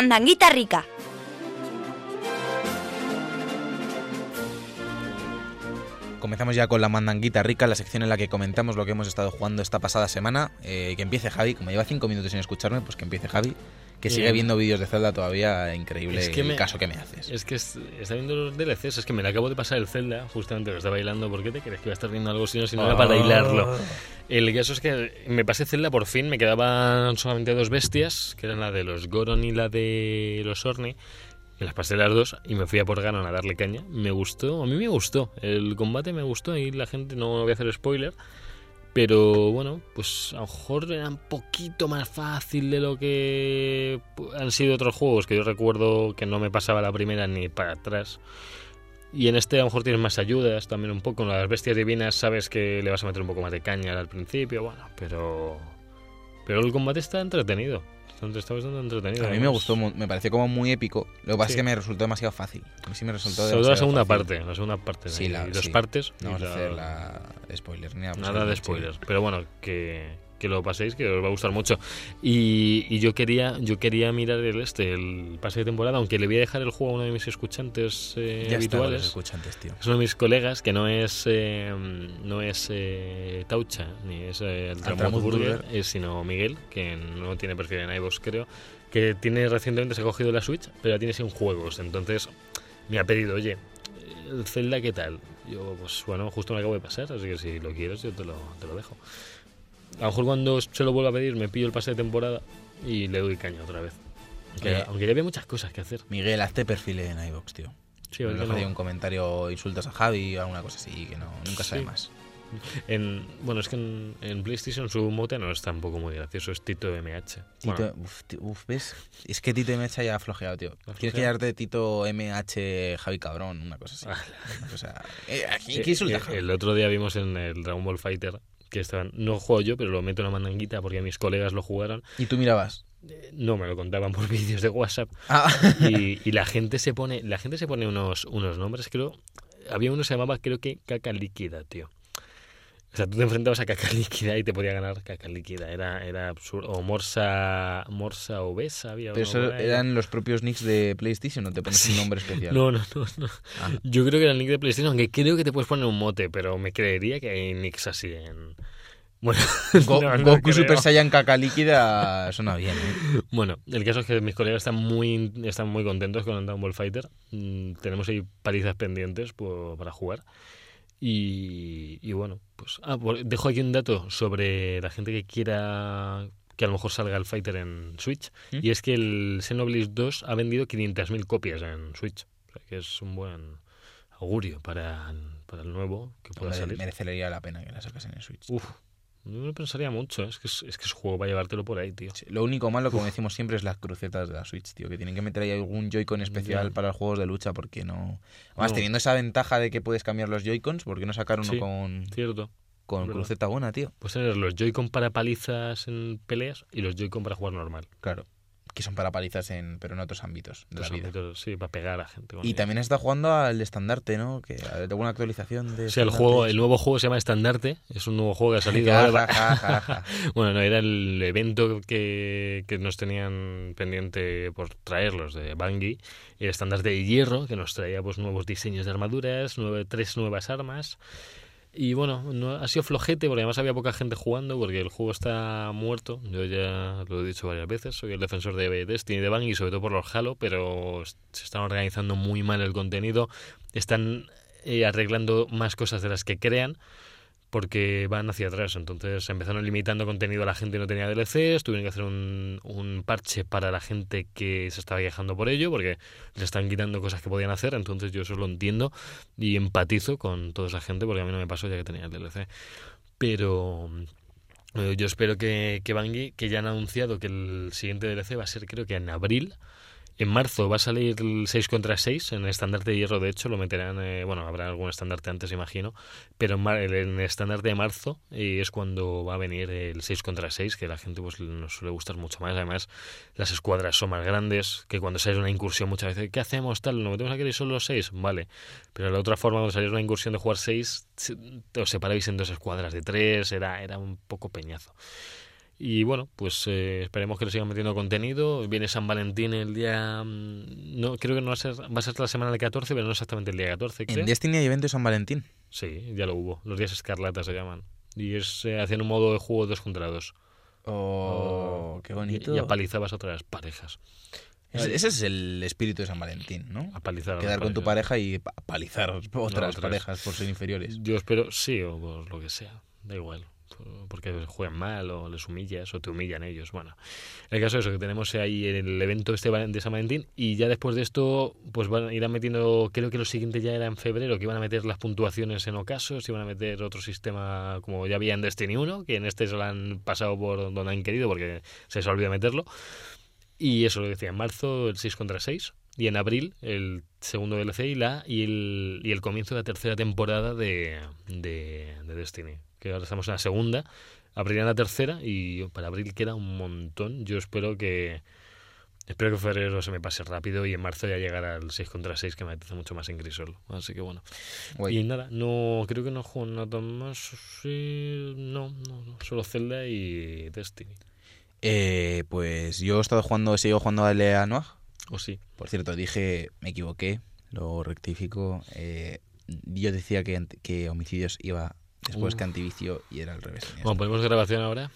[SPEAKER 1] Mandanguita rica.
[SPEAKER 3] Comenzamos ya con la mandanguita rica, la sección en la que comentamos lo que hemos estado jugando esta pasada semana. Eh, que empiece Javi, como lleva 5 minutos sin escucharme, pues que empiece Javi, que sigue viendo vídeos de Zelda todavía, increíble
[SPEAKER 2] Es que
[SPEAKER 3] el
[SPEAKER 2] me-
[SPEAKER 3] caso que me haces.
[SPEAKER 2] Es que es- está viendo los DLCs, es que me le acabo de pasar el Zelda, justamente lo estaba bailando. ¿Por qué te crees que iba a estar viendo algo si no, si no era para bailarlo? El caso es que me pasé Zelda por fin, me quedaban solamente dos bestias, que eran la de los Goron y la de los Orne. Me las pasé las dos y me fui a por Ganon a darle caña. Me gustó, a mí me gustó. El combate me gustó y la gente no voy a hacer spoiler. Pero bueno, pues a lo mejor era un poquito más fácil de lo que han sido otros juegos que yo recuerdo que no me pasaba la primera ni para atrás. Y en este a lo mejor tienes más ayudas también un poco. En las bestias divinas sabes que le vas a meter un poco más de caña al principio, bueno, pero. Pero el combate está entretenido. Está, bastante entretenido.
[SPEAKER 3] A mí me gustó, me pareció como muy épico. Lo que pasa
[SPEAKER 2] Sí.
[SPEAKER 3] es que me resultó demasiado fácil. A mí sí me resultó
[SPEAKER 2] Sobre la segunda
[SPEAKER 3] fácil.
[SPEAKER 2] parte, la segunda parte.
[SPEAKER 3] Sí, la-
[SPEAKER 2] dos
[SPEAKER 3] sí.
[SPEAKER 2] partes.
[SPEAKER 3] No
[SPEAKER 2] y
[SPEAKER 3] vamos a hacer la spoiler ni
[SPEAKER 2] Nada de spoilers. Pero bueno, que, que lo paséis, que os va a gustar mucho. Y, y yo quería yo quería mirar el este, el pase de temporada, aunque le voy a dejar el juego a uno de mis escuchantes eh,
[SPEAKER 3] Ya está,
[SPEAKER 2] habituales.
[SPEAKER 3] escuchantes, tío.
[SPEAKER 2] Es uno de mis colegas que no es eh, no es eh, Taucha ni es eh, el Tramuz Burger,
[SPEAKER 3] Burger.
[SPEAKER 2] eh, sino Miguel, que no tiene perfil en iVoox creo, que tiene recientemente se ha cogido la Switch, pero la tiene sin juegos. Entonces me ha pedido, oye, el Zelda, ¿qué tal? Yo, pues bueno, justo me acabo de pasar, así que si lo quieres, yo te lo, te lo dejo. A lo mejor cuando se lo vuelva a pedir, me pillo el pase de temporada y le doy caña otra vez. Aunque,
[SPEAKER 3] Oye.
[SPEAKER 2] aunque ya había muchas cosas que hacer.
[SPEAKER 3] Miguel, hazte perfil en iVoox, tío.
[SPEAKER 2] Sí,
[SPEAKER 3] No un comentario, insultas a Javi o alguna cosa así, que no, nunca sabe más.
[SPEAKER 2] En, bueno, es que en, en PlayStation su mote no es tampoco muy gracioso, es Tito MH.
[SPEAKER 3] Tito,
[SPEAKER 2] Bueno,
[SPEAKER 3] uf, tío, uf, ¿ves? Es que Tito MH ya ha flojeado, tío.
[SPEAKER 2] ¿Ha
[SPEAKER 3] Tienes que llamarte Tito MH Javi Cabrón, una cosa así. O sea, eh,
[SPEAKER 2] eh,
[SPEAKER 3] ¿qué insulta
[SPEAKER 2] eh, el otro día vimos en el Dragon Ball Fighter que estaban, no juego yo, pero lo meto en la mandanguita porque mis colegas lo jugaron.
[SPEAKER 3] Y tú mirabas.
[SPEAKER 2] Eh, No me lo contaban por vídeos de WhatsApp.
[SPEAKER 3] Ah,
[SPEAKER 2] Y, y la gente se pone, la gente se pone unos, unos nombres, creo. Había uno que se llamaba, creo que caca líquida, tío. O sea, tú te enfrentabas a caca líquida y te podía ganar caca líquida. Era, era absurdo. O morsa, morsa obesa había
[SPEAKER 3] pero eso eran los propios nicks de PlayStation, no te pones un nombre especial.
[SPEAKER 2] No, no, no, no.
[SPEAKER 3] Ah.
[SPEAKER 2] Yo creo que era el nick de PlayStation, aunque creo que te puedes poner un mote, pero me creería que hay nicks así en... Bueno,
[SPEAKER 3] Go-
[SPEAKER 2] no, no
[SPEAKER 3] Goku
[SPEAKER 2] creo.
[SPEAKER 3] Super Saiyan caca líquida suena bien, ¿eh?
[SPEAKER 2] Bueno, el caso es que mis colegas están muy, están muy contentos con el Dragon Ball Fighter. Mm, tenemos ahí palizas pendientes por- para jugar. Y, y bueno, pues ah, dejo aquí un dato sobre la gente que quiera que a lo mejor salga el Fighter en Switch.
[SPEAKER 3] ¿Mm?
[SPEAKER 2] Y es que el Xenoblade 2 ha vendido 500.000 copias en Switch. O sea que es un buen augurio para, para el nuevo que pueda salir.
[SPEAKER 3] merecería la pena que la sacasen en Switch.
[SPEAKER 2] Uf, no lo pensaría mucho. ¿eh? Es que es, es que es juego para llevártelo por ahí, tío.
[SPEAKER 3] Sí, Lo único malo, como decimos siempre, es las crucetas de la Switch, tío. Que tienen que meter ahí algún Joy-Con especial para los juegos de lucha, porque no. Además,
[SPEAKER 2] No.
[SPEAKER 3] teniendo esa ventaja de que puedes cambiar los Joy-Cons, ¿por qué no sacar uno
[SPEAKER 2] Sí.
[SPEAKER 3] con,
[SPEAKER 2] Cierto.
[SPEAKER 3] con
[SPEAKER 2] verdad.
[SPEAKER 3] cruceta buena, tío?
[SPEAKER 2] Puedes tener los Joy-Con para palizas en peleas y los Joy-Con para jugar normal.
[SPEAKER 3] Claro. Que son para palizas, en, pero en otros ámbitos de
[SPEAKER 2] Los
[SPEAKER 3] la vida.
[SPEAKER 2] ámbitos, sí, para pegar a gente. con
[SPEAKER 3] Y
[SPEAKER 2] ellos.
[SPEAKER 3] también está jugando al estandarte, ¿no? Que alguna actualización de.
[SPEAKER 2] Sí, el juego, el nuevo juego se llama Estandarte, es un nuevo juego que ha salido ahora.
[SPEAKER 3] ja, ja, ja, ja.
[SPEAKER 2] Bueno, no, era el evento que, que nos tenían pendiente por traerlos de Bungie, el estandarte de hierro, que nos traía pues nuevos diseños de armaduras, nueve, tres nuevas armas. Y bueno, no, ha sido flojete porque además había poca gente jugando porque el juego está muerto. Yo ya lo he dicho varias veces, soy el defensor de Destiny de Bungie, sobre todo por los Halo, pero se están organizando muy mal el contenido. Están eh, arreglando más cosas de las que crean porque van hacia atrás. Entonces empezaron limitando contenido a la gente que no tenía DLCs, tuvieron que hacer un, un parche para la gente que se estaba quejando por ello, porque le están quitando cosas que podían hacer. Entonces yo eso lo entiendo y empatizo con toda esa gente, porque a mí no me pasó ya que tenía el DLC. Pero eh, yo espero que, que Bungie, que ya han anunciado que el siguiente DLC va a ser creo que en abril, en marzo va a salir el 6 contra 6 en el estandarte de hierro, de hecho, lo meterán, eh, bueno, habrá algún estandarte antes, imagino, pero en, mar- el estandarte de marzo eh, es cuando va a venir el 6 contra 6, que la gente pues nos suele gustar mucho más. Además, las escuadras son más grandes, que cuando sale una incursión muchas veces, ¿qué hacemos? Tal, ¿nos metemos aquí y solo 6? Vale. Pero la otra forma, cuando saliera una incursión de jugar 6, os separáis en dos escuadras de 3, era, era un poco peñazo. Y bueno, pues eh, esperemos que le sigan metiendo contenido. Viene San Valentín el día. mm, No, creo que no va a ser. Va a ser la semana del 14, pero no exactamente el día 14, creo.
[SPEAKER 3] En Destiny hay evento de San Valentín.
[SPEAKER 2] Sí, ya lo hubo. Los días escarlata se llaman. Y es eh, hacían un modo de juego dos contra dos.
[SPEAKER 3] Oh, qué bonito.
[SPEAKER 2] Y, y apalizabas a otras parejas.
[SPEAKER 3] Ese, ese es el espíritu de San Valentín, ¿no?
[SPEAKER 2] Apalizar
[SPEAKER 3] Quedar con tu pareja y pa- palizar otras
[SPEAKER 2] otras.
[SPEAKER 3] parejas por ser inferiores.
[SPEAKER 2] Yo espero, sí, o por lo que sea. Da igual. Por- Porque juegan mal o les humillas o te humillan ellos. Bueno, el caso es eso, que tenemos ahí el evento este de San Valentín y ya después de esto, pues van irán metiendo, creo que lo siguiente ya era en febrero, que iban a meter las puntuaciones en ocasos, iban a meter otro sistema como ya había en Destiny 1, que en este se lo han pasado por donde han querido porque se les olvidó meterlo. Y eso lo decía en marzo, el 6 contra 6. Y en abril, el segundo DLC y, la, y, el, y el comienzo de la tercera temporada de, de, de Destiny. Que ahora estamos en la segunda. Abrirán la tercera y para abril queda un montón. Yo espero que. Espero que febrero se me pase rápido y en marzo ya llegará al 6 contra 6 que me apetece mucho más en Grisol. Así que bueno.
[SPEAKER 3] Guay.
[SPEAKER 2] Y nada, no creo que no juego nada más. Sí, no, no, no, solo Zelda y Destiny.
[SPEAKER 3] Eh, pues yo he estado jugando, he seguido jugando a Lea Noir.
[SPEAKER 2] O sí.
[SPEAKER 3] Por cierto, dije, me equivoqué, lo rectifico. eh, yo decía que, homicidios iba después
[SPEAKER 2] Uf.
[SPEAKER 3] que antivicio y era al revés.
[SPEAKER 2] Bueno, ¿ponemos grabación ahora?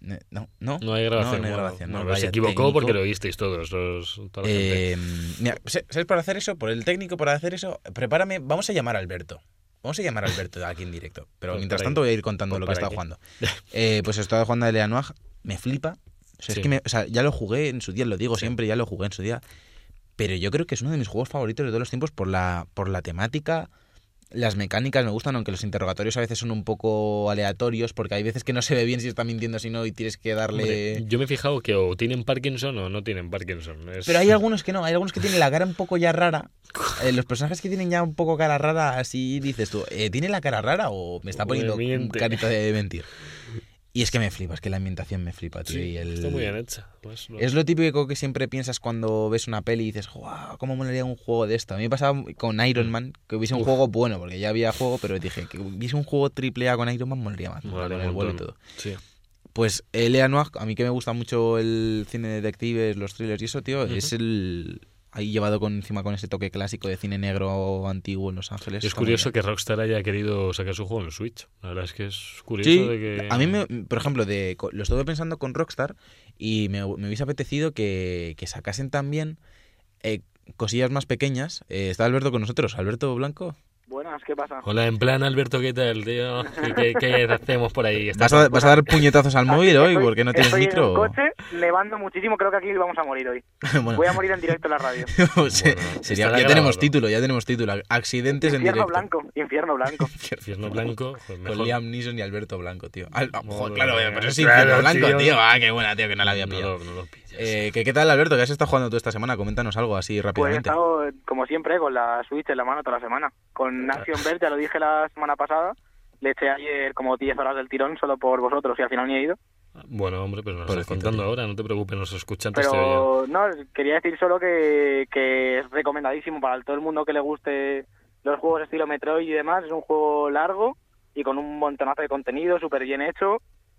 [SPEAKER 3] No, no,
[SPEAKER 2] No hay grabación.
[SPEAKER 3] No, no hay grabación.
[SPEAKER 2] no,
[SPEAKER 3] no,
[SPEAKER 2] pero se equivocó
[SPEAKER 3] técnico.
[SPEAKER 2] porque lo oísteis todos. Los, toda la gente.
[SPEAKER 3] Eh, mira, ¿sabes por hacer eso? Por el técnico, por hacer eso. Prepárame, vamos a llamar a Alberto. Vamos a llamar a Alberto aquí en directo. Pero
[SPEAKER 2] Pues
[SPEAKER 3] mientras
[SPEAKER 2] para
[SPEAKER 3] tanto voy a ir contando
[SPEAKER 2] Pues
[SPEAKER 3] lo que he
[SPEAKER 2] para
[SPEAKER 3] estado jugando. Eh, pues he estado jugando a Lea Noir. Me flipa. O sea,
[SPEAKER 2] Sí.
[SPEAKER 3] es que me- o sea, ya lo jugué en su día, lo digo
[SPEAKER 2] Sí.
[SPEAKER 3] siempre, ya lo jugué en su día. Pero yo creo que es uno de mis juegos favoritos de todos los tiempos por la, por la temática. Las mecánicas me gustan, aunque los interrogatorios a veces son un poco aleatorios, porque hay veces que no se ve bien si está mintiendo, si no, y tienes que darle...
[SPEAKER 2] Hombre, yo me he fijado que o tienen Parkinson o no tienen Parkinson. Es-
[SPEAKER 3] Pero hay algunos que no, hay algunos que tienen la cara un poco ya rara. Eh, los personajes que tienen ya un poco cara rara, así dices tú, eh, ¿tiene la cara rara o me está
[SPEAKER 2] me
[SPEAKER 3] poniendo carita de mentir? Y es que me flipa, es que la ambientación me flipa, tío.
[SPEAKER 2] Sí,
[SPEAKER 3] y el...
[SPEAKER 2] está muy bien hecha. Pues
[SPEAKER 3] Es lo típico que siempre piensas cuando ves una peli y dices, ¡guau! ¿Cómo molaría un juego de esto? A mí me pasaba con Iron Man, que hubiese un
[SPEAKER 2] Uf.
[SPEAKER 3] juego bueno, porque ya había juego, pero dije que hubiese un juego triple A con Iron Man molaría más,
[SPEAKER 2] Molaría
[SPEAKER 3] con el vuelo y todo.
[SPEAKER 2] Sí.
[SPEAKER 3] Pues Elea Noir, a mí que me gusta mucho el cine de detectives, los thrillers y eso, tío, es el... Ahí llevado con encima con ese toque clásico de cine negro antiguo en Los Ángeles.
[SPEAKER 2] Es curioso que Rockstar haya querido sacar su juego en Switch. La verdad es que es curioso
[SPEAKER 3] Sí,
[SPEAKER 2] de que...
[SPEAKER 3] a mí, me, por ejemplo, de, lo estuve pensando con Rockstar y me, me hubiese apetecido que, que sacasen también eh, cosillas más pequeñas. Eh, está Alberto con nosotros. Alberto Blanco.
[SPEAKER 4] Buenas, ¿qué pasa?
[SPEAKER 2] Hola, en plan, Alberto, ¿qué tal, tío? ¿Qué, qué- qué hacemos por ahí?
[SPEAKER 3] ¿Vas a, vas a dar puñetazos al móvil hoy?
[SPEAKER 4] Estoy-
[SPEAKER 3] ¿Por qué no tienes
[SPEAKER 4] estoy
[SPEAKER 3] micro?
[SPEAKER 4] en un coche, nevando muchísimo, creo que aquí vamos a morir hoy.
[SPEAKER 3] bueno,
[SPEAKER 4] Voy a morir en directo en la radio.
[SPEAKER 3] se-
[SPEAKER 2] Bueno,
[SPEAKER 3] sería-
[SPEAKER 2] estará
[SPEAKER 3] ya tenemos título, ya tenemos título. Accidentes en
[SPEAKER 4] Infierno
[SPEAKER 3] directo.
[SPEAKER 4] blanco, infierno blanco.
[SPEAKER 2] Infierno blanco, pues
[SPEAKER 3] Con. Liam Neeson y Alberto Blanco, tío. Al- joder, claro,
[SPEAKER 2] mía,
[SPEAKER 3] pero es
[SPEAKER 2] claro,
[SPEAKER 3] infierno blanco,
[SPEAKER 2] tío.
[SPEAKER 3] tío. Ah, qué buena, tío, que no la había
[SPEAKER 2] No
[SPEAKER 3] pillado.
[SPEAKER 2] lo, no lo pillas.
[SPEAKER 3] Eh, ¿qué, ¿Qué tal, Alberto? ¿Qué has estado jugando tú esta semana? Coméntanos algo así
[SPEAKER 4] Pues he
[SPEAKER 3] rápidamente.
[SPEAKER 4] estado, como siempre, con la Switch en la mano toda la semana. Con Action Verge, ya lo dije la semana pasada, le eché ayer como 10 horas del tirón solo por vosotros y al final ni he ido.
[SPEAKER 2] Bueno, hombre, pero nos estás
[SPEAKER 3] Pobrecito,
[SPEAKER 2] contando ahora, no te preocupes, los escuchantes te oyen.
[SPEAKER 4] Pero no, quería decir solo que, que es recomendadísimo para todo el mundo que le guste los juegos estilo Metroid y demás. Es un juego largo y con un montonazo de contenido, súper bien hecho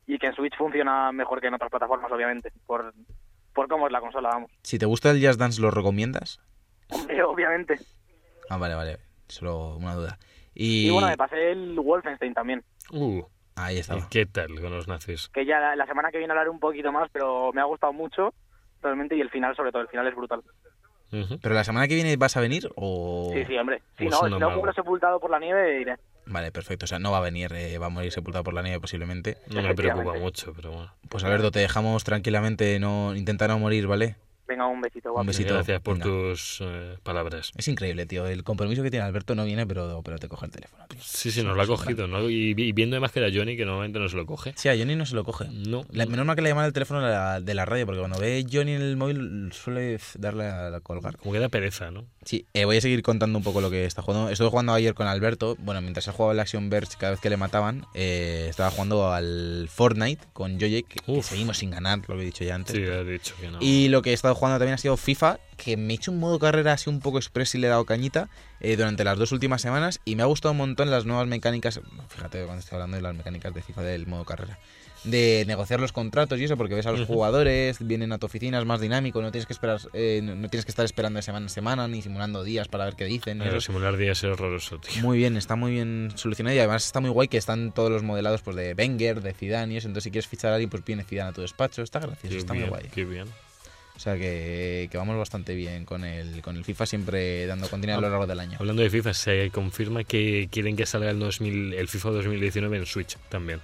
[SPEAKER 4] y que en Switch funciona mejor que en otras plataformas, obviamente, por, por cómo es la consola, vamos.
[SPEAKER 3] Si te gusta el Jazz Dance, ¿lo recomiendas?
[SPEAKER 4] Hombre, obviamente.
[SPEAKER 3] Ah, vale, vale. Solo una duda. Y,
[SPEAKER 4] Y, bueno, me pasé el Wolfenstein también,
[SPEAKER 2] Uh,
[SPEAKER 3] ahí
[SPEAKER 2] ¿y
[SPEAKER 3] estaba.
[SPEAKER 2] ¿qué tal con los nazis?
[SPEAKER 4] que ya la, la semana que viene hablaré un poquito más, pero me ha gustado mucho, realmente, y el final sobre todo, el final es brutal.
[SPEAKER 3] ¿Pero la semana que viene vas a venir o...?
[SPEAKER 4] Sí, sí, hombre. Si
[SPEAKER 2] Pues
[SPEAKER 4] no, si no muero sepultado por la nieve, iré.
[SPEAKER 3] Vale, perfecto. O sea, no va a venir, eh, va a morir sepultado por la nieve posiblemente.
[SPEAKER 2] No me preocupa mucho, pero bueno.
[SPEAKER 3] Pues Alberto, te dejamos tranquilamente no intentar no morir, ¿vale?
[SPEAKER 4] Venga, un besito, guapo.
[SPEAKER 3] Un besito.
[SPEAKER 2] Gracias por
[SPEAKER 3] venga.
[SPEAKER 2] tus eh, palabras.
[SPEAKER 3] Es increíble, tío. El compromiso que tiene Alberto no viene, pero, pero te coge el teléfono. tío.
[SPEAKER 2] Sí, sí, nos lo ha cogido, ¿no? Y, y viendo además que era Johnny, que normalmente no se lo coge.
[SPEAKER 3] Sí, a Johnny no se lo coge.
[SPEAKER 2] No,
[SPEAKER 3] La- menos mal que le llaman el teléfono de la, de la radio, porque cuando ve Johnny en el móvil suele darle a colgar.
[SPEAKER 2] como que da pereza, ¿no?
[SPEAKER 3] Sí, eh, voy a seguir contando un poco lo que está jugando. Estuve jugando ayer con Alberto. Bueno, mientras él jugaba el Action Verge, cada vez que le mataban, eh, estaba jugando al Fortnite con Joye, que, seguimos sin ganar, lo que he dicho ya antes.
[SPEAKER 2] Sí, ha dicho que no.
[SPEAKER 3] Y lo que he estado jugando también ha sido FIFA, que me he hecho un modo carrera así un poco express y le he dado cañita eh, durante las dos últimas semanas y me ha gustado un montón las nuevas mecánicas, fíjate cuando estoy hablando de las mecánicas de FIFA del modo carrera, de negociar los contratos y eso, porque ves a los jugadores, vienen a tu oficina, es más dinámico, no tienes que esperar, eh, no tienes que estar esperando de semana en semana ni simulando días para ver qué dicen.
[SPEAKER 2] Pero simular días es horroroso, tío.
[SPEAKER 3] Muy bien, está muy bien solucionado y además está muy guay que están todos los modelados pues de Wenger, de Zidane y eso, entonces si quieres fichar a alguien pues viene Zidane a tu despacho, está gracioso,
[SPEAKER 2] Qué
[SPEAKER 3] está
[SPEAKER 2] bien,
[SPEAKER 3] muy guay.
[SPEAKER 2] qué bien.
[SPEAKER 3] O sea que, que vamos bastante bien con el, con el FIFA, siempre dando continuidad a lo largo del año.
[SPEAKER 2] Hablando de FIFA, se confirma que quieren que salga el, 2000, el FIFA 2019 en Switch también.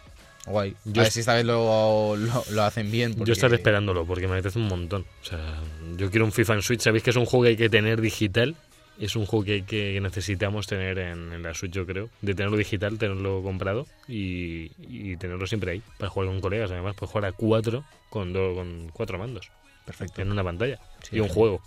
[SPEAKER 3] Guay.
[SPEAKER 2] Yo
[SPEAKER 3] a ver si esta vez lo, lo, lo hacen bien. Porque...
[SPEAKER 2] Yo estaré esperándolo porque me apetece un montón. O sea, yo quiero un FIFA en Switch. Sabéis que es un juego que hay que tener digital. Es un juego que, que necesitamos tener en, en la Switch, yo creo. De tenerlo digital, tenerlo comprado y, y tenerlo siempre ahí. Para jugar con colegas, además, para jugar a cuatro con, do- con cuatro mandos
[SPEAKER 3] Perfecto.
[SPEAKER 2] en una pantalla.
[SPEAKER 3] Sí,
[SPEAKER 2] y un
[SPEAKER 3] sí.
[SPEAKER 2] juego.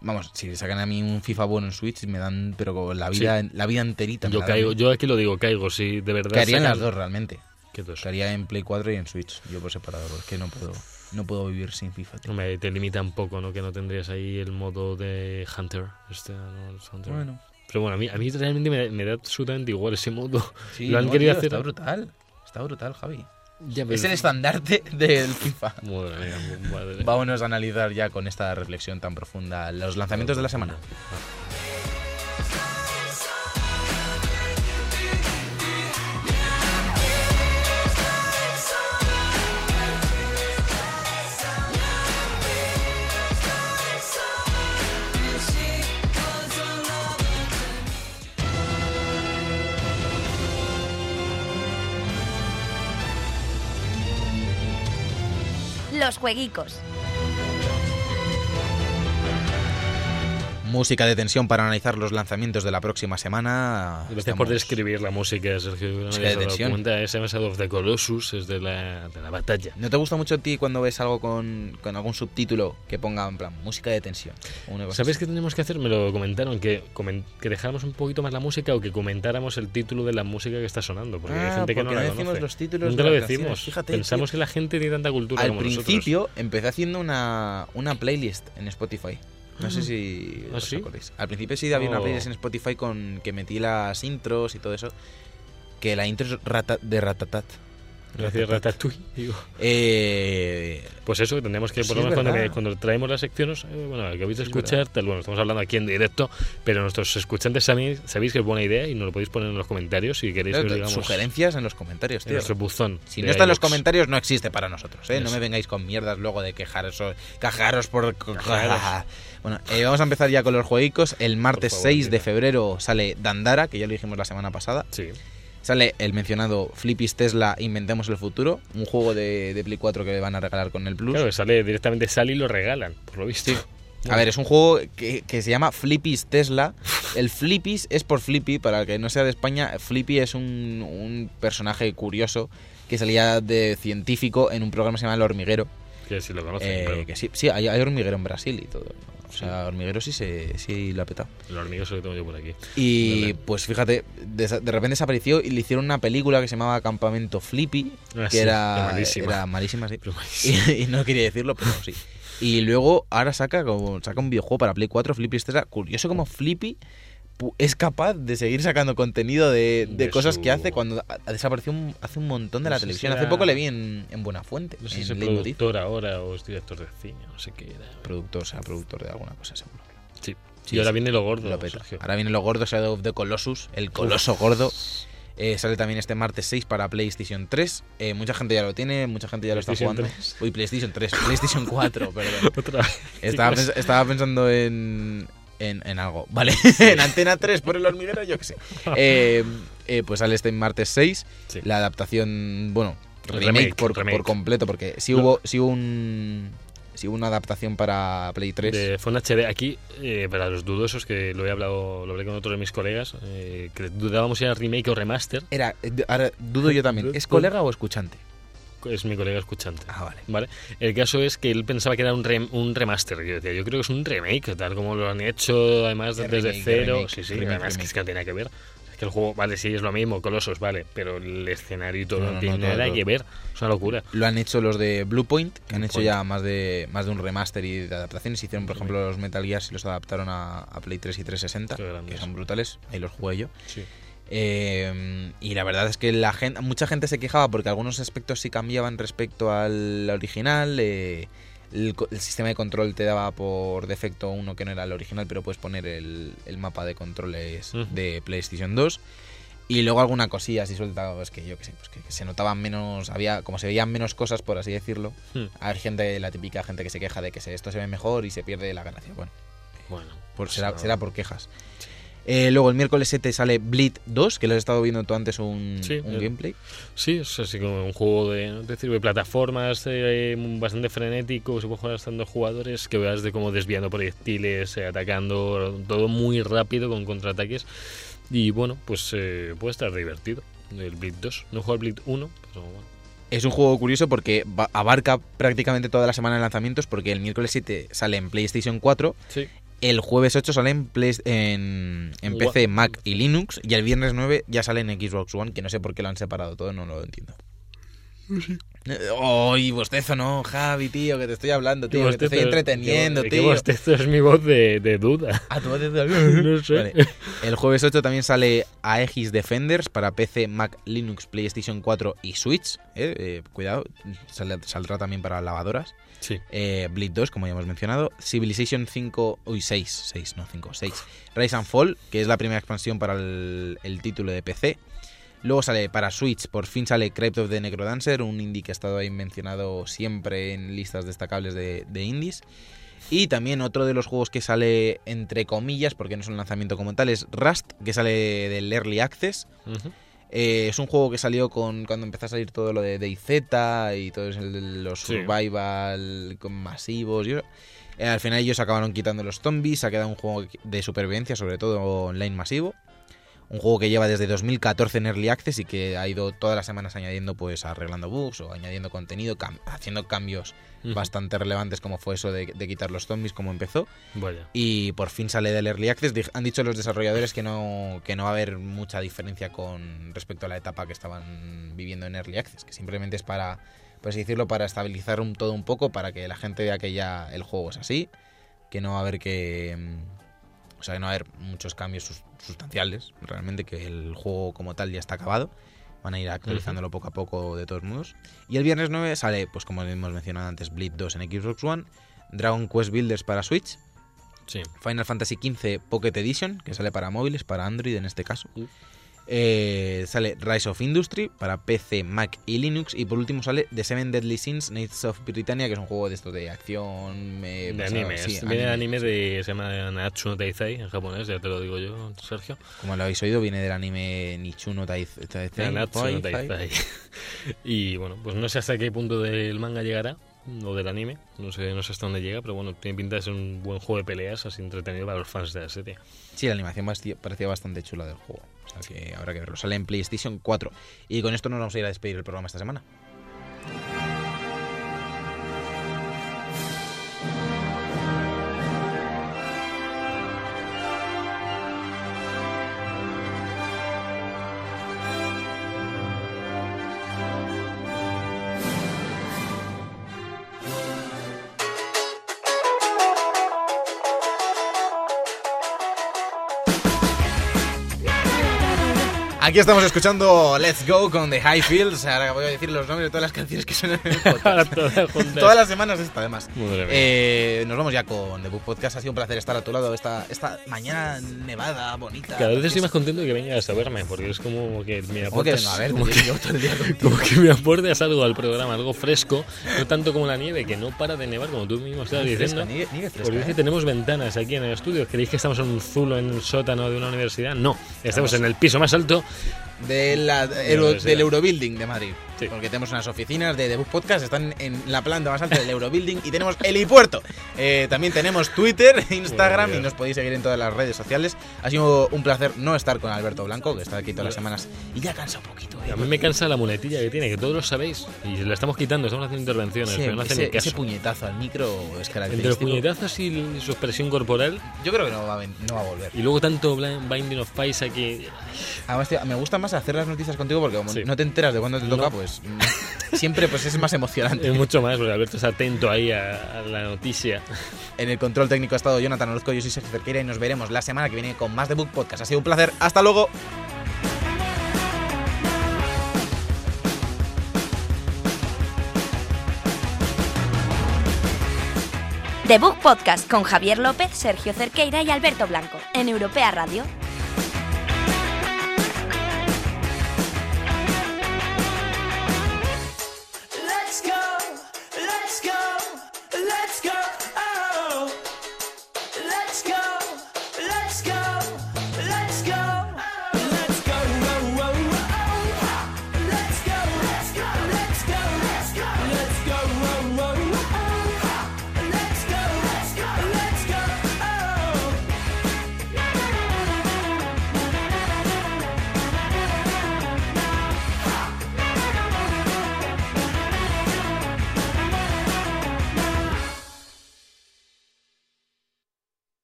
[SPEAKER 3] Vamos, si sacan a mí un FIFA bueno en Switch, me dan, pero con la vida, la vida enterita. me
[SPEAKER 2] Yo caigo, yo aquí lo digo, caigo. Si de verdad.
[SPEAKER 3] En
[SPEAKER 2] sacan-
[SPEAKER 3] las dos realmente.
[SPEAKER 2] ¿Qué dos?
[SPEAKER 3] Que haría en Play 4 y en Switch. Yo por separado, porque no puedo, no puedo vivir sin FIFA. tío.
[SPEAKER 2] Hombre, te limita un poco, ¿no? Que no tendrías ahí el modo de Hunter. Este, ¿no? El Hunter.
[SPEAKER 3] Bueno,
[SPEAKER 2] Pero bueno, a mí, a mí realmente me, me da absolutamente igual ese modo.
[SPEAKER 3] sí,
[SPEAKER 2] Lo han
[SPEAKER 3] no,
[SPEAKER 2] querido
[SPEAKER 3] tío,
[SPEAKER 2] hacer-
[SPEAKER 3] Está brutal. Está brutal, Javi.
[SPEAKER 2] Ya,
[SPEAKER 3] Es el estandarte del FIFA.
[SPEAKER 2] Madre mía, madre.
[SPEAKER 3] Vámonos a analizar ya con esta reflexión tan profunda los lanzamientos de la semana.
[SPEAKER 1] Los jueguicos.
[SPEAKER 3] Música de tensión para analizar los lanzamientos de la próxima semana.
[SPEAKER 2] Gracias por
[SPEAKER 3] Estamos-
[SPEAKER 2] describir la música, Sergio. No
[SPEAKER 3] Música de tensión.
[SPEAKER 2] cuenta. Es of the Colossus, es de la, de la batalla.
[SPEAKER 3] ¿No te gusta mucho a ti cuando ves algo con, con algún subtítulo que ponga en plan música de tensión?
[SPEAKER 2] ¿Sabes qué tenemos que hacer? Me lo comentaron, que, que dejáramos un poquito más la música o que comentáramos el título de la música que está sonando. Porque hay
[SPEAKER 3] Ah,
[SPEAKER 2] gente que no
[SPEAKER 3] porque
[SPEAKER 2] la
[SPEAKER 3] no decimos
[SPEAKER 2] conoce.
[SPEAKER 3] los títulos
[SPEAKER 2] Nunca
[SPEAKER 3] de
[SPEAKER 2] lo decimos.
[SPEAKER 3] Fíjate,
[SPEAKER 2] Pensamos que la gente tiene tanta cultura
[SPEAKER 3] Al
[SPEAKER 2] como nosotros.
[SPEAKER 3] principio empecé haciendo una, una playlist en Spotify. No sé si
[SPEAKER 2] ¿Ah,
[SPEAKER 3] os
[SPEAKER 2] sí?
[SPEAKER 3] acordáis. Al principio sí había una
[SPEAKER 2] Oh.
[SPEAKER 3] playlist en Spotify con que metí las intros y todo eso. Que la intro es rata- de Ratatat.
[SPEAKER 2] Ratatouille. Digo.
[SPEAKER 3] Eh,
[SPEAKER 2] Pues eso, tendremos que, por lo menos cuando, traemos las secciones, eh, bueno, acabáis de
[SPEAKER 3] Sí, es
[SPEAKER 2] escuchar, tal, bueno, estamos hablando aquí en directo, pero nuestros escuchantes sabéis, sabéis que es buena idea y nos lo podéis poner en los comentarios si queréis que os digamos
[SPEAKER 3] sugerencias en los comentarios,
[SPEAKER 2] en
[SPEAKER 3] tío.
[SPEAKER 2] nuestro buzón.
[SPEAKER 3] Si
[SPEAKER 2] de
[SPEAKER 3] no está en los comentarios, no existe para nosotros, ¿eh? No me vengáis con mierdas luego de quejaros, quejaros por... Bueno, eh, vamos a empezar ya con los jueguicos. El martes
[SPEAKER 2] favor,
[SPEAKER 3] 6 de febrero sale Dandara, que ya lo dijimos la semana pasada.
[SPEAKER 2] Sí,
[SPEAKER 3] Sale el mencionado Flippis Tesla Inventemos el Futuro, un juego de, de Play 4 que van a regalar con el Plus.
[SPEAKER 2] claro, sale directamente, sale y lo regalan, por lo visto.
[SPEAKER 3] A ver, es un juego que, que se llama Flippis Tesla. El Flippis es por Flippy, para el que no sea de España. Flippy es un, un personaje curioso que salía de científico en un programa que se llama El Hormiguero.
[SPEAKER 2] Que si lo conocen,
[SPEAKER 3] Eh,
[SPEAKER 2] claro.
[SPEAKER 3] que sí, sí hay, hay hormiguero en Brasil y todo. O sea, hormiguero sí, se, sí lo ha petado.
[SPEAKER 2] El hormiguero se lo tengo yo por aquí.
[SPEAKER 3] Y pues fíjate, de, de repente desapareció y le hicieron una película que se llamaba Campamento Flippy,
[SPEAKER 2] Ah,
[SPEAKER 3] que
[SPEAKER 2] sí,
[SPEAKER 3] era,
[SPEAKER 2] malísima.
[SPEAKER 3] era malísima, sí.
[SPEAKER 2] Malísima.
[SPEAKER 3] Y, y no quería decirlo, pero sí. Y luego ahora saca como saca un videojuego para Play 4, Flippy Tesla. Curioso como Flippy es capaz de seguir sacando contenido de, de
[SPEAKER 2] De
[SPEAKER 3] cosas
[SPEAKER 2] su-
[SPEAKER 3] que hace cuando desaparecido un- hace un montón de
[SPEAKER 2] No
[SPEAKER 3] la televisión.
[SPEAKER 2] si
[SPEAKER 3] Hace poco le vi en, en Buenafuente,
[SPEAKER 2] No sé si es productor ahora o es director de cine, no sé qué era.
[SPEAKER 3] Productor, o sea, productor de alguna cosa seguro.
[SPEAKER 2] Sí.
[SPEAKER 3] Sí,
[SPEAKER 2] y ahora
[SPEAKER 3] sí.
[SPEAKER 2] viene lo gordo,
[SPEAKER 3] Lo. Ahora viene lo gordo, Shadow of the Colossus, el coloso gordo. Eh, sale también este martes 6 para PlayStation 3. Eh, mucha gente ya lo tiene, mucha gente ya lo está jugando.
[SPEAKER 2] 3.
[SPEAKER 3] Uy, PlayStation 3, PlayStation 4, perdón.
[SPEAKER 2] Otra vez.
[SPEAKER 3] Estaba, pens- estaba pensando en, en, en algo. Vale, en Antena 3 por el hormiguero, yo qué sé. Eh, eh, pues sale este martes 6.
[SPEAKER 2] Sí.
[SPEAKER 3] La adaptación, bueno, remake,
[SPEAKER 2] remake,
[SPEAKER 3] por,
[SPEAKER 2] remake.
[SPEAKER 3] por completo, porque sí
[SPEAKER 2] No.
[SPEAKER 3] hubo, sí hubo un. Sí una adaptación para Play 3.
[SPEAKER 2] De Phone HD. Aquí, eh, para los dudosos, que lo he hablado, lo hablé con otros de mis colegas, eh, que dudábamos si era remake o remaster,
[SPEAKER 3] Era, ahora dudo yo también. ¿Es colega o escuchante?
[SPEAKER 2] Es mi colega escuchante.
[SPEAKER 3] Ah, vale.
[SPEAKER 2] ¿Vale? El caso es que él pensaba que era un, rem- un remaster. Yo decía, yo creo que es un remake, tal como lo han hecho, además,
[SPEAKER 3] De
[SPEAKER 2] desde
[SPEAKER 3] remake,
[SPEAKER 2] cero.
[SPEAKER 3] remake,
[SPEAKER 2] sí, sí,
[SPEAKER 3] remake,
[SPEAKER 2] además que es que no tiene nada que ver. Es que el juego, vale, sí, es lo mismo, Colosos, vale, pero el escenario y todo
[SPEAKER 3] No,
[SPEAKER 2] no,
[SPEAKER 3] no,
[SPEAKER 2] tiene
[SPEAKER 3] no,
[SPEAKER 2] nada que ver. Es una locura.
[SPEAKER 3] Lo han hecho los de Bluepoint, que han
[SPEAKER 2] Blue
[SPEAKER 3] hecho
[SPEAKER 2] Point.
[SPEAKER 3] ya más de más de un remaster y de adaptaciones. Hicieron, por ejemplo, los Metal Gear y los adaptaron a, a Play 3 y 360,
[SPEAKER 2] Qué grandes.
[SPEAKER 3] que son brutales. Ahí los jugué yo.
[SPEAKER 2] Sí.
[SPEAKER 3] Eh, y la verdad es que la gente, mucha gente se quejaba porque algunos aspectos sí cambiaban respecto al original. eh, el, sistema de control te daba por defecto uno que no era el original, pero puedes poner el, el mapa de controles de PlayStation 2. Y luego alguna cosilla así suelta, es que yo que sé, pues que, que se notaban menos, había, como se veían menos cosas, por así decirlo.
[SPEAKER 2] Hmm.
[SPEAKER 3] Hay gente, la típica gente que se queja de que se- esto se ve mejor y se pierde la ganancia. Bueno,
[SPEAKER 2] Bueno, pues
[SPEAKER 3] será, será por quejas. Eh, luego el miércoles 7 sale Bleed 2, que lo has estado viendo tú antes un,
[SPEAKER 2] Sí,
[SPEAKER 3] un
[SPEAKER 2] el-
[SPEAKER 3] gameplay.
[SPEAKER 2] Sí, es así como un juego de, decir, de plataformas eh, bastante frenético, se puede jugar hasta dos jugadores, que veas de cómo desviando proyectiles, eh, atacando, todo muy rápido con contraataques. Y bueno, pues eh, puede estar divertido. El Bleed 2. No he jugado al Bleed 1, pero bueno.
[SPEAKER 3] Es un juego curioso porque abarca prácticamente toda la semana de lanzamientos, porque el miércoles 7 sale en PlayStation 4,
[SPEAKER 2] Sí.
[SPEAKER 3] El jueves 8 sale en, Play- en, en
[SPEAKER 2] Gua-
[SPEAKER 3] PC, Mac y Linux, y el viernes 9 ya sale en Xbox One, que no sé por qué lo han separado todo, no lo entiendo. ¡Ay, bostezo no, Javi, tío! Que te estoy hablando, tío, que te estoy entreteniendo, tío.
[SPEAKER 2] bostezo es mi voz de, de duda.
[SPEAKER 3] Ah, tu voz es
[SPEAKER 2] No sé.
[SPEAKER 3] Vale. El jueves 8 también sale Aegis Defenders para PC, Mac, Linux, PlayStation 4 y Switch. Eh, eh, cuidado, saldrá también para lavadoras.
[SPEAKER 2] Sí.
[SPEAKER 3] Eh, Bleed 2, como ya hemos mencionado. Civilization 5, uy, 6, 6, no 5, 6. Rise and Fall, que es la primera expansión para el, el título de PC. Luego sale para Switch, por fin sale Crypt of the Necrodancer, un indie que ha estado ahí mencionado siempre en listas destacables de, de indies. Y también otro de los juegos que sale entre comillas, porque no es un lanzamiento como tal, es Rust, que sale del Early Access. Eh, es un juego que salió con cuando empezó a salir todo lo de DayZ y todo eso, el de los
[SPEAKER 2] Sí.
[SPEAKER 3] survival con masivos. y. Eh, al final ellos acabaron quitando los zombies, ha quedado un juego de supervivencia, sobre todo online masivo. Un juego que lleva desde 2014 en Early Access y que ha ido todas las semanas añadiendo, pues arreglando bugs o añadiendo contenido, cam- haciendo cambios bastante relevantes como fue eso de, de quitar los zombies como empezó.
[SPEAKER 2] Vaya.
[SPEAKER 3] Y por fin sale del Early Access. Han dicho los desarrolladores que no, que no va a haber mucha diferencia con respecto a la etapa que estaban viviendo en Early Access, que simplemente es para, por así decirlo, para estabilizar un, todo un poco, para que la gente vea que ya el juego es así, que no va a haber que... O sea, que no va a haber muchos cambios sus- sustanciales, realmente que el juego como tal ya está acabado. Van a ir actualizándolo poco a poco de todos modos. Y el viernes 9 sale, pues como hemos mencionado antes, Blitz 2 en Xbox One, Dragon Quest Builders para Switch,
[SPEAKER 2] Sí.
[SPEAKER 3] Final Fantasy XV Pocket Edition, que sale para móviles, para Android en este caso. Eh, sale Rise of Industry para PC, Mac y Linux. Y por último sale The Seven Deadly Sins, Knights of Britannia, que es un juego de esto de acción. eh,
[SPEAKER 2] De
[SPEAKER 3] basado-
[SPEAKER 2] anime.
[SPEAKER 3] sí,
[SPEAKER 2] viene de
[SPEAKER 3] anime.
[SPEAKER 2] anime de. Se llama Natsu no Taizai en japonés, ya te lo digo yo, Sergio.
[SPEAKER 3] Como lo habéis oído, viene del anime Nichuno Taiz- Taizai. Taizai.
[SPEAKER 2] Y bueno, pues no sé hasta qué punto del manga llegará, o del anime, no sé, no sé hasta dónde llega, pero bueno, tiene pinta de ser un buen juego de peleas, así entretenido para los fans de la serie.
[SPEAKER 3] Sí, la animación parecía bastante chula del juego. O sea que habrá que verlo. Sale en PlayStation 4. Y con esto nos vamos a ir a despedir el programa esta semana. Aquí estamos escuchando Let's Go con The High Fields. Ahora voy a decir los nombres de todas las canciones que suenan en el podcast.
[SPEAKER 2] Todas
[SPEAKER 3] las semanas esta, además. Eh, nos vamos ya con The Book Podcast. Ha sido un placer estar a tu lado esta, esta mañana nevada, bonita.
[SPEAKER 2] Cada vez estoy
[SPEAKER 3] Es-
[SPEAKER 2] más contento de que vengas a verme, porque es como que me
[SPEAKER 3] ¿Cómo que
[SPEAKER 2] aportas,
[SPEAKER 3] venga a ver?
[SPEAKER 2] como que, como que me aportas algo al programa, algo fresco, no tanto como la nieve, que no para de nevar, como tú mismo estabas diciendo.
[SPEAKER 3] nieve- nieve fresca,
[SPEAKER 2] Porque es que
[SPEAKER 3] ¿eh?
[SPEAKER 2] tenemos ventanas aquí en el estudio. ¿Creéis que estamos en un zulo en el sótano de una universidad? No, estamos en el piso más alto.
[SPEAKER 3] De la- del Eurobuilding de Madrid.
[SPEAKER 2] Sí.
[SPEAKER 3] Porque tenemos unas oficinas de The Book Podcast, están en la planta más alta del Eurobuilding y tenemos helipuerto. Eh, también tenemos Twitter, Instagram y nos podéis seguir en todas las redes sociales. Ha sido un placer no estar con Alberto Blanco, que está aquí todas las semanas y ya cansa un poquito. ¿eh?
[SPEAKER 2] A mí me cansa la muletilla que tiene, que todos lo sabéis. Y le estamos quitando, estamos haciendo intervenciones,
[SPEAKER 3] Ese,
[SPEAKER 2] pero no
[SPEAKER 3] ese- ese puñetazo al micro es
[SPEAKER 2] Entre los
[SPEAKER 3] característico.
[SPEAKER 2] puñetazos y su expresión corporal,
[SPEAKER 3] Yo creo que no va, a no va a volver.
[SPEAKER 2] y luego tanto Binding of Isaac que.
[SPEAKER 3] Además, tío, me gusta más hacer las noticias contigo porque como
[SPEAKER 2] Sí.
[SPEAKER 3] no te enteras de cuándo te toca,
[SPEAKER 2] No.
[SPEAKER 3] pues mm, siempre pues es más emocionante.
[SPEAKER 2] Es mucho más, porque Alberto está atento ahí a, a la noticia.
[SPEAKER 3] En el control técnico ha estado Jonathan Orozco, yo soy Sergio Cerqueira y nos veremos la semana que viene con más de Book Podcast. Ha sido un placer. Hasta luego.
[SPEAKER 1] The Book Podcast con Javier López, Sergio Cerqueira y Alberto Blanco en Europea Radio.